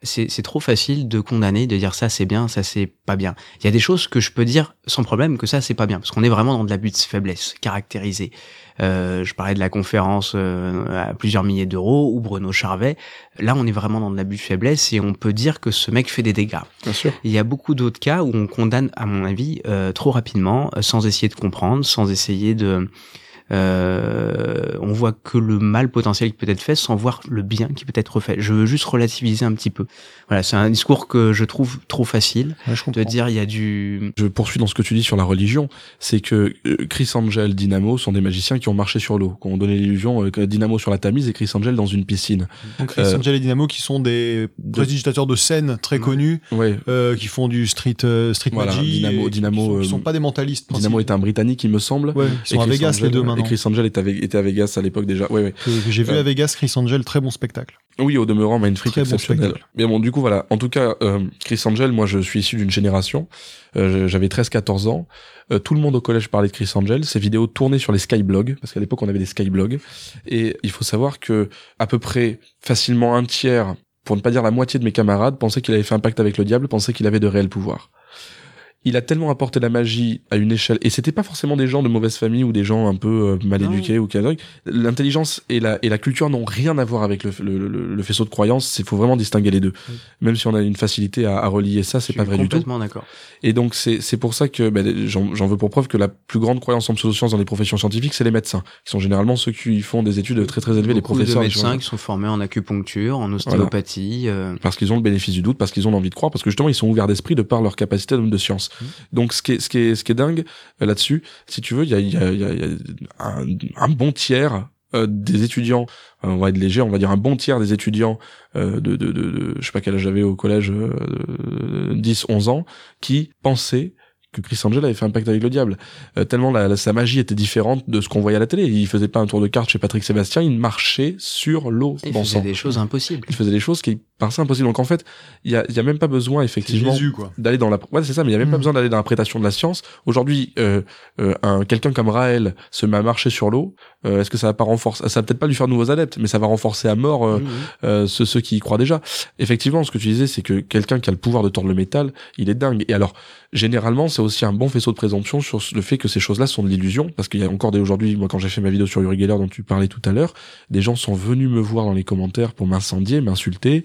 A: C'est trop facile de condamner, de dire ça c'est bien, ça c'est pas bien. Il y a des choses que je peux dire sans problème que ça c'est pas bien, parce qu'on est vraiment dans de l'abus de faiblesse caractérisé. Euh, je parlais de la conférence euh, à plusieurs milliers d'euros ou Bruno Charvet. Là, on est vraiment dans de l'abus de faiblesse et on peut dire que ce mec fait des dégâts.
D: Bien sûr.
A: Il y a beaucoup d'autres cas où on condamne, à mon avis, euh, trop rapidement, euh, sans essayer de comprendre, sans essayer de... Euh, on voit que le mal potentiel qui peut être fait sans voir le bien qui peut être fait. Je veux juste relativiser un petit peu. Voilà, c'est un discours que je trouve trop facile
C: Ouais, je
A: de
C: comprends.
A: dire il y a du
D: Je poursuis dans ce que tu dis sur la religion, c'est que euh, Chris Angel, Dynamo sont des magiciens qui ont marché sur l'eau, qui ont donné l'illusion euh, que Dynamo sur la Tamise et Chris Angel dans une piscine.
C: Donc Chris
D: Euh,
C: Angel et Dynamo qui sont des prestidigitateurs de scène très connus,
D: Ouais.
C: euh, qui font du street euh, street
D: Voilà,
C: magie.
D: Dynamo-
C: et
D: Dynamo,
C: qui sont, qui sont pas des mentalistes.
D: Dynamo est un Britannique, il me semble.
C: Ouais, ils sont
D: Et
C: à
D: Chris
C: Vegas
D: Angel-
C: les deux maintenant.
D: Et Chris Angel était, avec, était à Vegas à l'époque déjà. Ouais, ouais.
C: J'ai vu
D: Euh,
C: à Vegas, Chris Angel, très bon spectacle.
D: Oui, au demeurant, Mind Freak
C: Très bon
D: exceptionnel.
C: spectacle.
D: Mais bon, du coup, voilà. En tout cas, euh, Chris Angel, moi, je suis issu d'une génération. Euh, J'avais 13-14 ans. Euh, tout le monde au collège parlait de Chris Angel. Ses vidéos tournaient sur les skyblogs, parce qu'à l'époque, on avait des skyblogs. Et il faut savoir que à peu près facilement un tiers, pour ne pas dire la moitié de mes camarades, pensaient qu'il avait fait un pacte avec le diable, pensaient qu'il avait de réels pouvoirs. Il a tellement apporté la magie à une échelle, et c'était pas forcément des gens de mauvaise famille ou des gens un peu euh, mal
A: Non.
D: éduqués ou qui L'intelligence et la, et la culture n'ont rien à voir avec le, le, le- le faisceau de croyances. Il faut vraiment distinguer les deux.
A: Oui.
D: Même si on a une facilité à, à relier ça, c'est pas vrai du tout.
A: Complètement d'accord.
D: Et donc c'est c'est pour ça que ben, j'en veux pour preuve que la plus grande croyance en pseudosciences dans les professions scientifiques, c'est les médecins, qui sont généralement ceux qui font des études très très élevées, les professeurs.
A: de
D: les
A: médecins qui sont formés en acupuncture, en ostéopathie. euh,
D: parce qu'ils ont le bénéfice du doute, parce qu'ils ont l'envie de croire, parce que justement ils sont ouverts d'esprit de par leur capacité d'homme de science.
A: Mhm.
D: Donc ce qui est ce qui est ce qui est dingue euh, là-dessus, si tu veux, il y a, y, a, y a- y a un, un bon tiers euh, des étudiants, euh, on va être léger, on va dire un bon tiers des étudiants euh, de, de, de, de- je sais pas quel âge j'avais au collège, euh, 10, 11 ans, qui pensaient que Chris Angel avait fait un pacte avec le diable. Tellement la, la- sa magie était différente de ce qu'on voyait à la télé. Il faisait pas un tour de carte chez Patrick Sébastien, il marchait sur l'eau.
A: il
D: bon
A: faisait
D: sang
A: des choses impossibles.
D: il faisait des choses qui par ça impossible. Donc en fait, il y a, y a même pas besoin
C: C'est
D: effectivement
C: Jésus, quoi.
D: d'aller dans la ouais c'est ça mais il y a même pas
C: Mhm.
D: besoin d'aller dans l'interprétation de la science aujourd'hui euh, euh, un quelqu'un comme Raël se met à marcher sur l'eau euh, est-ce que ça va pas renforcer ça va peut-être pas lui faire de nouveaux adeptes mais ça va renforcer à mort euh,
A: Mhm.
D: euh, ceux, ceux qui y croient déjà effectivement ce que tu disais c'est que quelqu'un qui a le pouvoir de tordre le métal il est dingue et alors généralement c'est aussi un bon faisceau de présomption sur le fait que ces choses-là sont de l'illusion parce qu'il y a encore des aujourd'hui moi quand j'ai fait ma vidéo sur Uri Geller dont tu parlais tout à l'heure des gens sont venus me voir dans les commentaires pour m'incendier m'insulter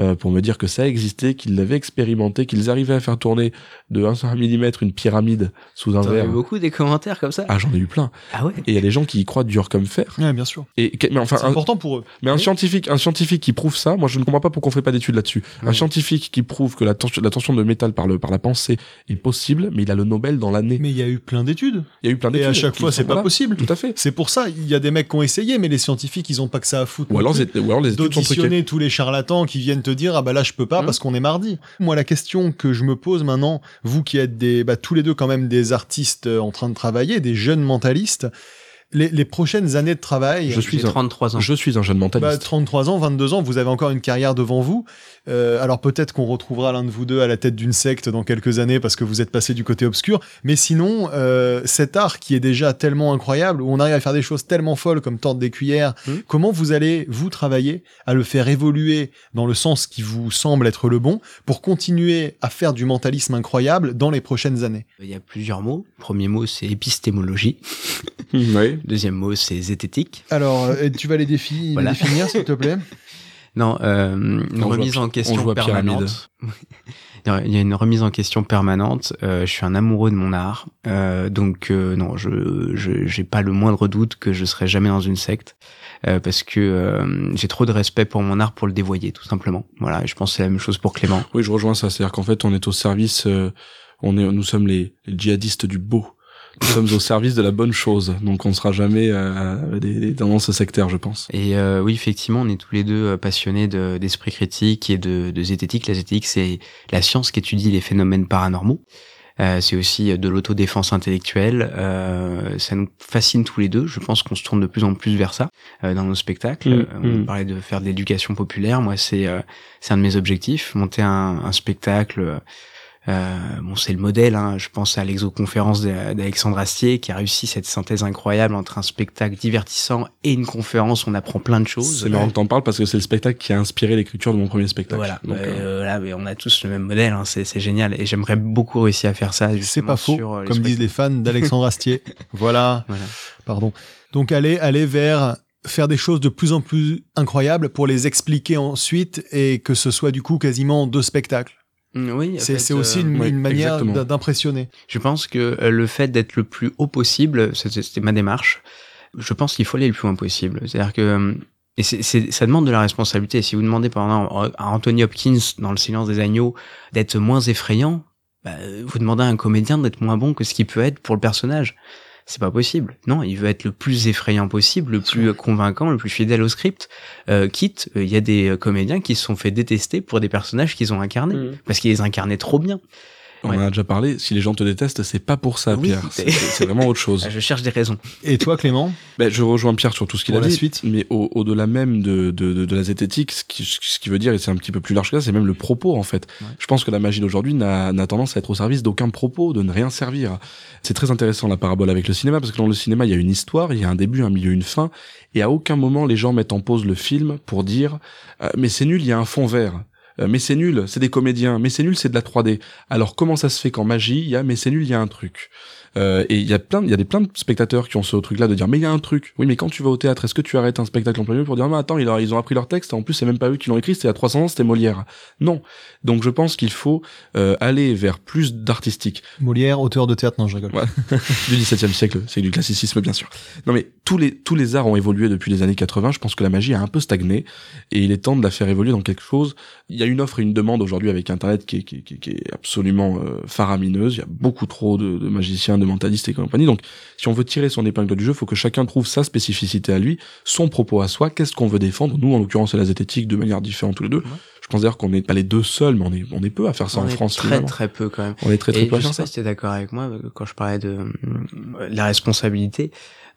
D: euh, pour me dire que ça existait qu'ils l'avaient expérimenté qu'ils arrivaient à faire tourner de 1 mm une pyramide sous un
A: T'en as eu
D: verre
A: beaucoup des commentaires comme ça?
D: Ah j'en ai eu plein
A: Ah ouais?
D: Et il y a des gens qui y croient dur comme fer
C: Ouais, bien sûr.
D: et mais enfin
C: C'est important pour eux.
D: mais un
A: Oui.
D: scientifique, un scientifique qui prouve ça, moi je ne comprends pas pourquoi on fait pas d'études là-dessus. Un scientifique qui prouve que la, tension- la tension de métal par le par la pensée est possible, mais il a le Nobel dans l'année.
C: Mais il y a eu plein d'études.
D: Il y a eu plein
C: Et
D: d'études.
C: à chaque fois, c'est pas possible.
D: Tout à fait.
C: C'est pour ça, il y a des mecs qui ont essayé, mais les scientifiques, ils ont pas que ça à foutre.
D: Ou alors, ou alors les études sont truquées.
C: d'auditionner tous les charlatans qui viennent te dire ah bah là je peux pas
D: Mhm.
C: parce qu'on est mardi. Moi la question que je me pose maintenant, vous qui êtes des bah, tous les deux quand même des artistes euh, en train de travailler, des jeunes mentalistes, les, les prochaines années de travail.
D: Je suis
A: J'ai
D: un-
A: 33 ans.
D: Je suis un jeune
C: bah,
D: mentaliste.
C: 33 ans, 22 ans, vous avez encore une carrière devant vous. Euh, alors peut-être qu'on retrouvera l'un de vous deux à la tête d'une secte dans quelques années parce que vous êtes passé du côté obscur. Mais sinon, euh, cet art qui est déjà tellement incroyable, où on arrive à faire des choses tellement folles comme tordre des cuillères,
A: Mhm.
C: comment vous allez, vous, travailler à le faire évoluer dans le sens qui vous semble être le bon pour continuer à faire du mentalisme incroyable dans les prochaines années?
A: Il y a plusieurs mots. Premier mot, c'est épistémologie.
D: oui.
A: Deuxième mot, c'est zététique.
C: Alors, euh, tu vas les, défi- les
A: Voilà.
C: définir, s'il te <laughs> plaît?
A: Non, euh, une
D: On
A: remise en
D: on
A: question permanente. <laughs> Il y a une remise en question permanente. Euh, je suis un amoureux de mon art, euh, donc euh, non, je j'ai pas le moindre doute que je serai jamais dans une secte, euh, parce que euh, j'ai trop de respect pour mon art pour le dévoyer, tout simplement. Voilà, et je pense que c'est la même chose pour Clément.
D: Oui, je rejoins ça. C'est-à-dire qu'en fait, on est au service, euh, on est, nous sommes les, les djihadistes du beau. Nous sommes au service de la bonne chose. Donc, on ne sera jamais euh, des, des tendances sectaires, je pense.
A: Et euh, oui, effectivement, on est tous les deux euh, passionnés de- d'esprit critique et de, de zététique. La zététique, c'est la science qui étudie les phénomènes paranormaux. Euh, c'est aussi de l'autodéfense intellectuelle. Euh, ça nous fascine tous les deux. Je pense qu'on se tourne de plus en plus vers ça euh, dans nos spectacles.
D: Mm,
A: Euh, on
D: mm.
A: parlait de faire de l'éducation populaire. Moi, c'est euh, c'est un de mes objectifs. Monter un, un spectacle. Euh, bon, c'est le modèle. Hein. Je pense à l'exoconférence d'A- d'Alexandre Astier qui a réussi cette synthèse incroyable entre un spectacle divertissant et une conférence. où On apprend plein de choses.
D: C'est marrant que t'en parles parce que c'est le spectacle qui a inspiré l'écriture de mon premier spectacle.
A: Voilà,
D: Donc,
A: Euh,
D: euh,
A: voilà, mais on a tous le même modèle, hein, c'est c'est génial. Et j'aimerais beaucoup réussir à faire ça.
C: C'est pas faux,
A: sur, euh, les
C: comme disent les fans d'Alexandre Astier. <laughs> voilà.
A: Voilà.
C: Pardon. Donc aller aller vers faire des choses de plus en plus incroyables pour les expliquer ensuite et que ce soit du coup quasiment deux spectacles.
A: Mm, Oui,
C: C'est aussi une,
D: oui,
C: une manière d'impressionner.
A: Je pense que euh, le fait d'être le plus haut possible, c'était ma démarche. Je pense qu'il faut aller le plus loin possible. C'est-à-dire que euh, et ça demande de la responsabilité. Si vous demandez par exemple à Anthony Hopkins dans Le Silence des agneaux d'être moins effrayant, bah, vous demandez à un comédien d'être moins bon que ce qu'il peut être pour le personnage. C'est pas possible. Non, il veut être le plus effrayant possible, le plus convaincant, le plus fidèle au script. Euh, quitte, euh, il y a des euh, comédiens qui se sont fait détester pour des personnages qu'ils ont incarnés
D: Mhm.
A: parce qu'ils les incarnaient trop bien.
D: On
A: ouais.
D: en a déjà parlé. Si les gens te détestent, c'est pas pour ça,
A: Oui.
D: Pierre. C'est vraiment autre chose. <laughs>
A: Je cherche des raisons.
C: Et toi, Clément <laughs>
D: Ben, je rejoins Pierre sur tout ce qu'il a
C: la
D: dit,
C: suite.
D: mais au- au-delà même de, de, de, de la zététique, ce qui, ce qui veut dire, et c'est un petit peu plus large que ça, c'est même le propos en fait.
A: Ouais.
D: Je pense que la magie d'aujourd'hui n'a n'a tendance à être au service d'aucun propos, de ne rien servir. C'est très intéressant la parabole avec le cinéma, parce que dans le cinéma, il y a une histoire, il y a un début, un milieu, une fin, et à aucun moment les gens mettent en pause le film pour dire euh, mais c'est nul, il y a un fond vert. Euh, mais c'est nul, c'est des comédiens. Mais c'est nul, c'est de la 3D. Alors comment ça se fait qu'en magie, il y a mais c'est nul, il y a un truc? Euh, et il y a plein, il y a des plein de spectateurs qui ont ce truc-là de dire mais il y a un truc. Oui, mais quand tu vas au théâtre, est-ce que tu arrêtes un spectacle en plein milieu pour dire mais attends, ils ont, ils ont appris leur texte. En plus, c'est même pas eux qui l'ont écrit, c'était a 300 ans, c'était Molière. Non. Donc je pense qu'il faut euh, aller vers plus d'artistique
C: Molière, auteur de théâtre, non, je rigole.
D: Ouais. <laughs> du XVIIe siècle, c'est du classicisme bien sûr. Non mais tous les tous les arts ont évolué depuis les années 80. Je pense que la magie a un peu stagné et il est temps de la faire évoluer dans quelque chose. Il y a une offre et une demande aujourd'hui avec Internet qui est, qui, est- qui qui est absolument euh, faramineuse. Il y a beaucoup trop de, de magiciens, de mentalistes et compagnie. Donc si on veut tirer son épingle du jeu, faut que chacun trouve sa spécificité à lui, son propos à soi. Qu'est-ce qu'on veut défendre Nous, en l'occurrence, c'est la zététique de manière différente tous les deux. Je Je pense d'ailleurs qu'on n'est pas les deux seuls, mais on est, on est peu à faire ça
A: On
D: en
A: est
D: France.
A: très
D: finalement.
A: très peu quand même.
D: On est très très
A: Et
D: peu à
A: je
D: faire
A: sais
D: ça.
A: pas si t'es d'accord avec moi euh, quand je parlais de, euh, de la responsabilité.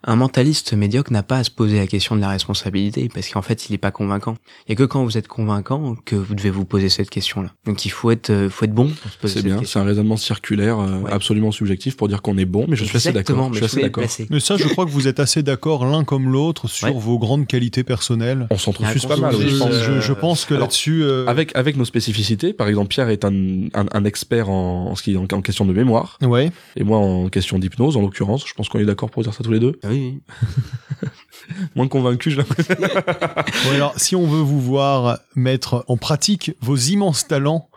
A: Un mentaliste médiocre n'a pas à se poser la question de la responsabilité parce qu'en fait, il est pas convaincant. Il y a que quand vous êtes convaincant que vous devez vous poser cette question-là. Donc il faut être, euh, faut être bon pour se poser
D: C'est
A: cette
D: bien,
A: question.
D: c'est un raisonnement circulaire, euh,
A: Ouais.
D: absolument subjectif pour dire qu'on est bon, mais je suis assez
A: Exactement,
D: d'accord.
A: mais
D: Je suis assez.
C: Mais ça, je crois que vous êtes assez d'accord l'un comme l'autre sur
A: Ouais.
C: vos grandes qualités personnelles.
D: On s'entrefuse pas mal, je
C: je,
D: pense.
C: je- je pense que là-dessus, euh,
D: Avec, avec nos spécificités, par exemple, Pierre est un, un, un expert en, en, ce qui, en, en question de mémoire,
C: ouais.
D: et moi en question d'hypnose, en l'occurrence. Je pense qu'on est d'accord pour dire ça tous les deux.
A: Ah Oui, oui. <laughs>
D: Moins convaincu, je l'impression. <laughs>
C: Bon, alors, si on veut vous voir mettre en pratique vos immenses talents,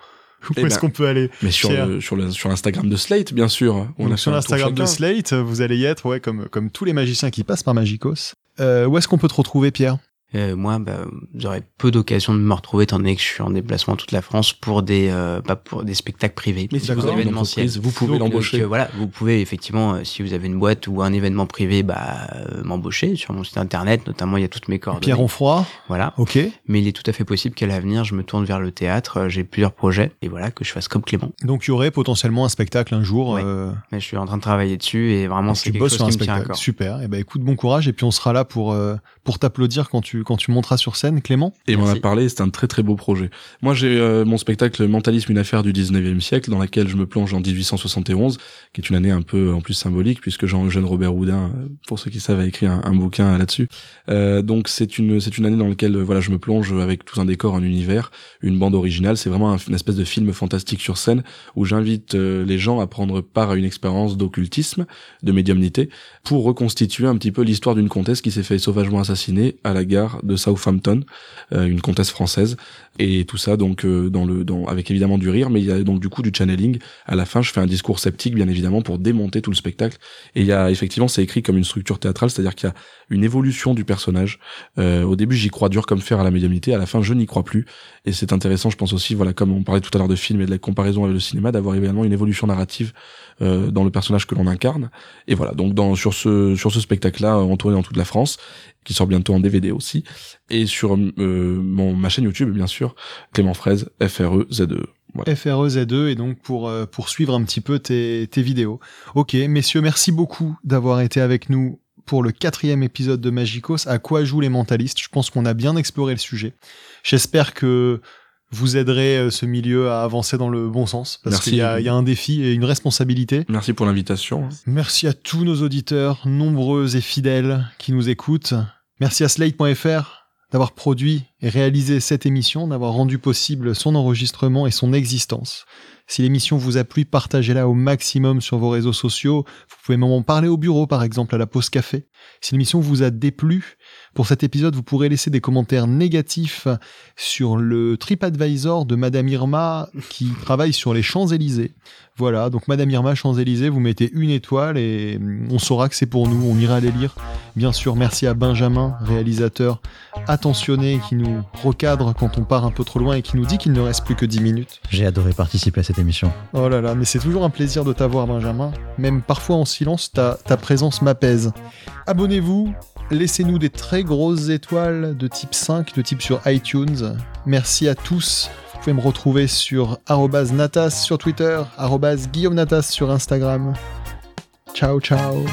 C: où
D: Eh
C: est-ce
D: ben,
C: qu'on peut aller
D: Mais sur,
C: Pierre.
D: le, sur, le, sur l'Instagram de Slate, bien sûr. On
C: Donc,
D: a
C: sur l'Instagram de. Slate, vous allez y être, ouais, comme, comme tous les magiciens qui passent par Magicos. Euh, où est-ce qu'on peut te retrouver, Pierre?
A: Euh, moi, bah, j'aurais peu d'occasion de me retrouver étant donné que je suis en déplacement toute la France pour des, euh, pas pour des spectacles privés,
D: Mais si vous avez une entreprise, vous pouvez l'embaucher.
A: euh, voilà, vous pouvez effectivement, euh, si vous avez une boîte ou un événement privé, bah, euh, m'embaucher sur mon site internet. Notamment, il y a toutes mes coordonnées.
C: Pierre Onfroy
A: Voilà.
C: Ok.
A: Mais il est tout à fait possible qu'à l'avenir, je me tourne vers le théâtre. Euh, J'ai plusieurs projets et voilà que je fasse comme Clément.
C: Donc, il y aurait potentiellement un spectacle un jour.
A: Ouais. Mais je suis en train de travailler dessus et vraiment, c'est
C: tu
A: quelque
C: bosses
A: chose
C: sur un
A: qui me tient à
C: spectacle. Super. Et ben, écoute, bon courage. Et puis, on sera là pour, pour t'applaudir quand tu, quand tu monteras sur scène, Clément?
D: Et on en a parlé, c'est un très très beau projet. Moi j'ai euh, mon spectacle Mentalisme, une affaire du 19e siècle, dans laquelle je me plonge en 1871, qui est une année un peu en plus symbolique, puisque Jean-Eugène Robert Houdin, euh, pour ceux qui savent, a écrit un, un bouquin là-dessus. Euh, donc c'est une c'est une année dans laquelle voilà je me plonge avec tout un décor, un univers, une bande originale. C'est vraiment un- une espèce de film fantastique sur scène où j'invite euh, les gens à prendre part à une expérience d'occultisme, de médiumnité, pour reconstituer un petit peu l'histoire d'une comtesse qui s'est fait sauvagement assassiner à la gare de Southampton, euh, une comtesse française et tout ça donc euh, dans le dans avec évidemment du rire mais il y a donc du coup du channeling. À la fin je fais un discours sceptique bien évidemment pour démonter tout le spectacle. Et il y a effectivement c'est écrit comme une structure théâtrale c'est-à-dire qu'il y a une évolution du personnage. Euh, au début j'y crois dur comme fer à la médiumnité. À la fin je n'y crois plus. Et c'est intéressant je pense aussi voilà comme on parlait tout à l'heure de film et de la comparaison avec le cinéma d'avoir également une évolution narrative euh, dans le personnage que l'on incarne. Et voilà. Donc dans sur ce sur ce spectacle là en tournée dans toute la France qui sort bientôt en DVD aussi et sur euh, mon ma chaîne YouTube bien sûr Clément Fraise F R E E voilà.
C: FREZ2 et donc pour euh, pour suivre un petit peu tes, tes vidéos. Ok, messieurs, merci beaucoup d'avoir été avec nous pour le quatrième épisode de Magicos. À quoi jouent les mentalistes? Je pense qu'on a bien exploré le sujet. J'espère que vous aiderez euh, ce milieu à avancer dans le bon sens parce qu'il y a un défi et une responsabilité.
D: Merci pour l'invitation.
C: Merci à tous nos auditeurs, nombreux et fidèles, qui nous écoutent. Merci à Slate.fr d'avoir produit et réalisé cette émission, d'avoir rendu possible son enregistrement et son existence. Si l'émission vous a plu, partagez-la au maximum sur vos réseaux sociaux. Vous pouvez même en parler au bureau, par exemple, à la pause café. Si l'émission vous a déplu, pour cet épisode, vous pourrez laisser des commentaires négatifs sur le TripAdvisor de Madame Irma qui <laughs> travaille sur les Champs-Élysées. Voilà, donc Madame Irma, Champs-Élysées, vous mettez une étoile et on saura que c'est pour nous, on ira les lire. Bien sûr, merci à Benjamin, réalisateur attentionné qui nous recadre quand on part un peu trop loin et qui nous dit qu'il ne reste plus que 10 minutes.
E: J'ai adoré participer à cette émission.
C: Oh là là, mais c'est toujours un plaisir de t'avoir, Benjamin. Même parfois en silence, ta, ta présence m'apaise. Abonnez-vous, laissez-nous des très grosses étoiles de type 5, de type sur iTunes. Merci à tous. Vous pouvez me retrouver sur natas sur Twitter, Guillaume Natas sur Instagram. Ciao, ciao.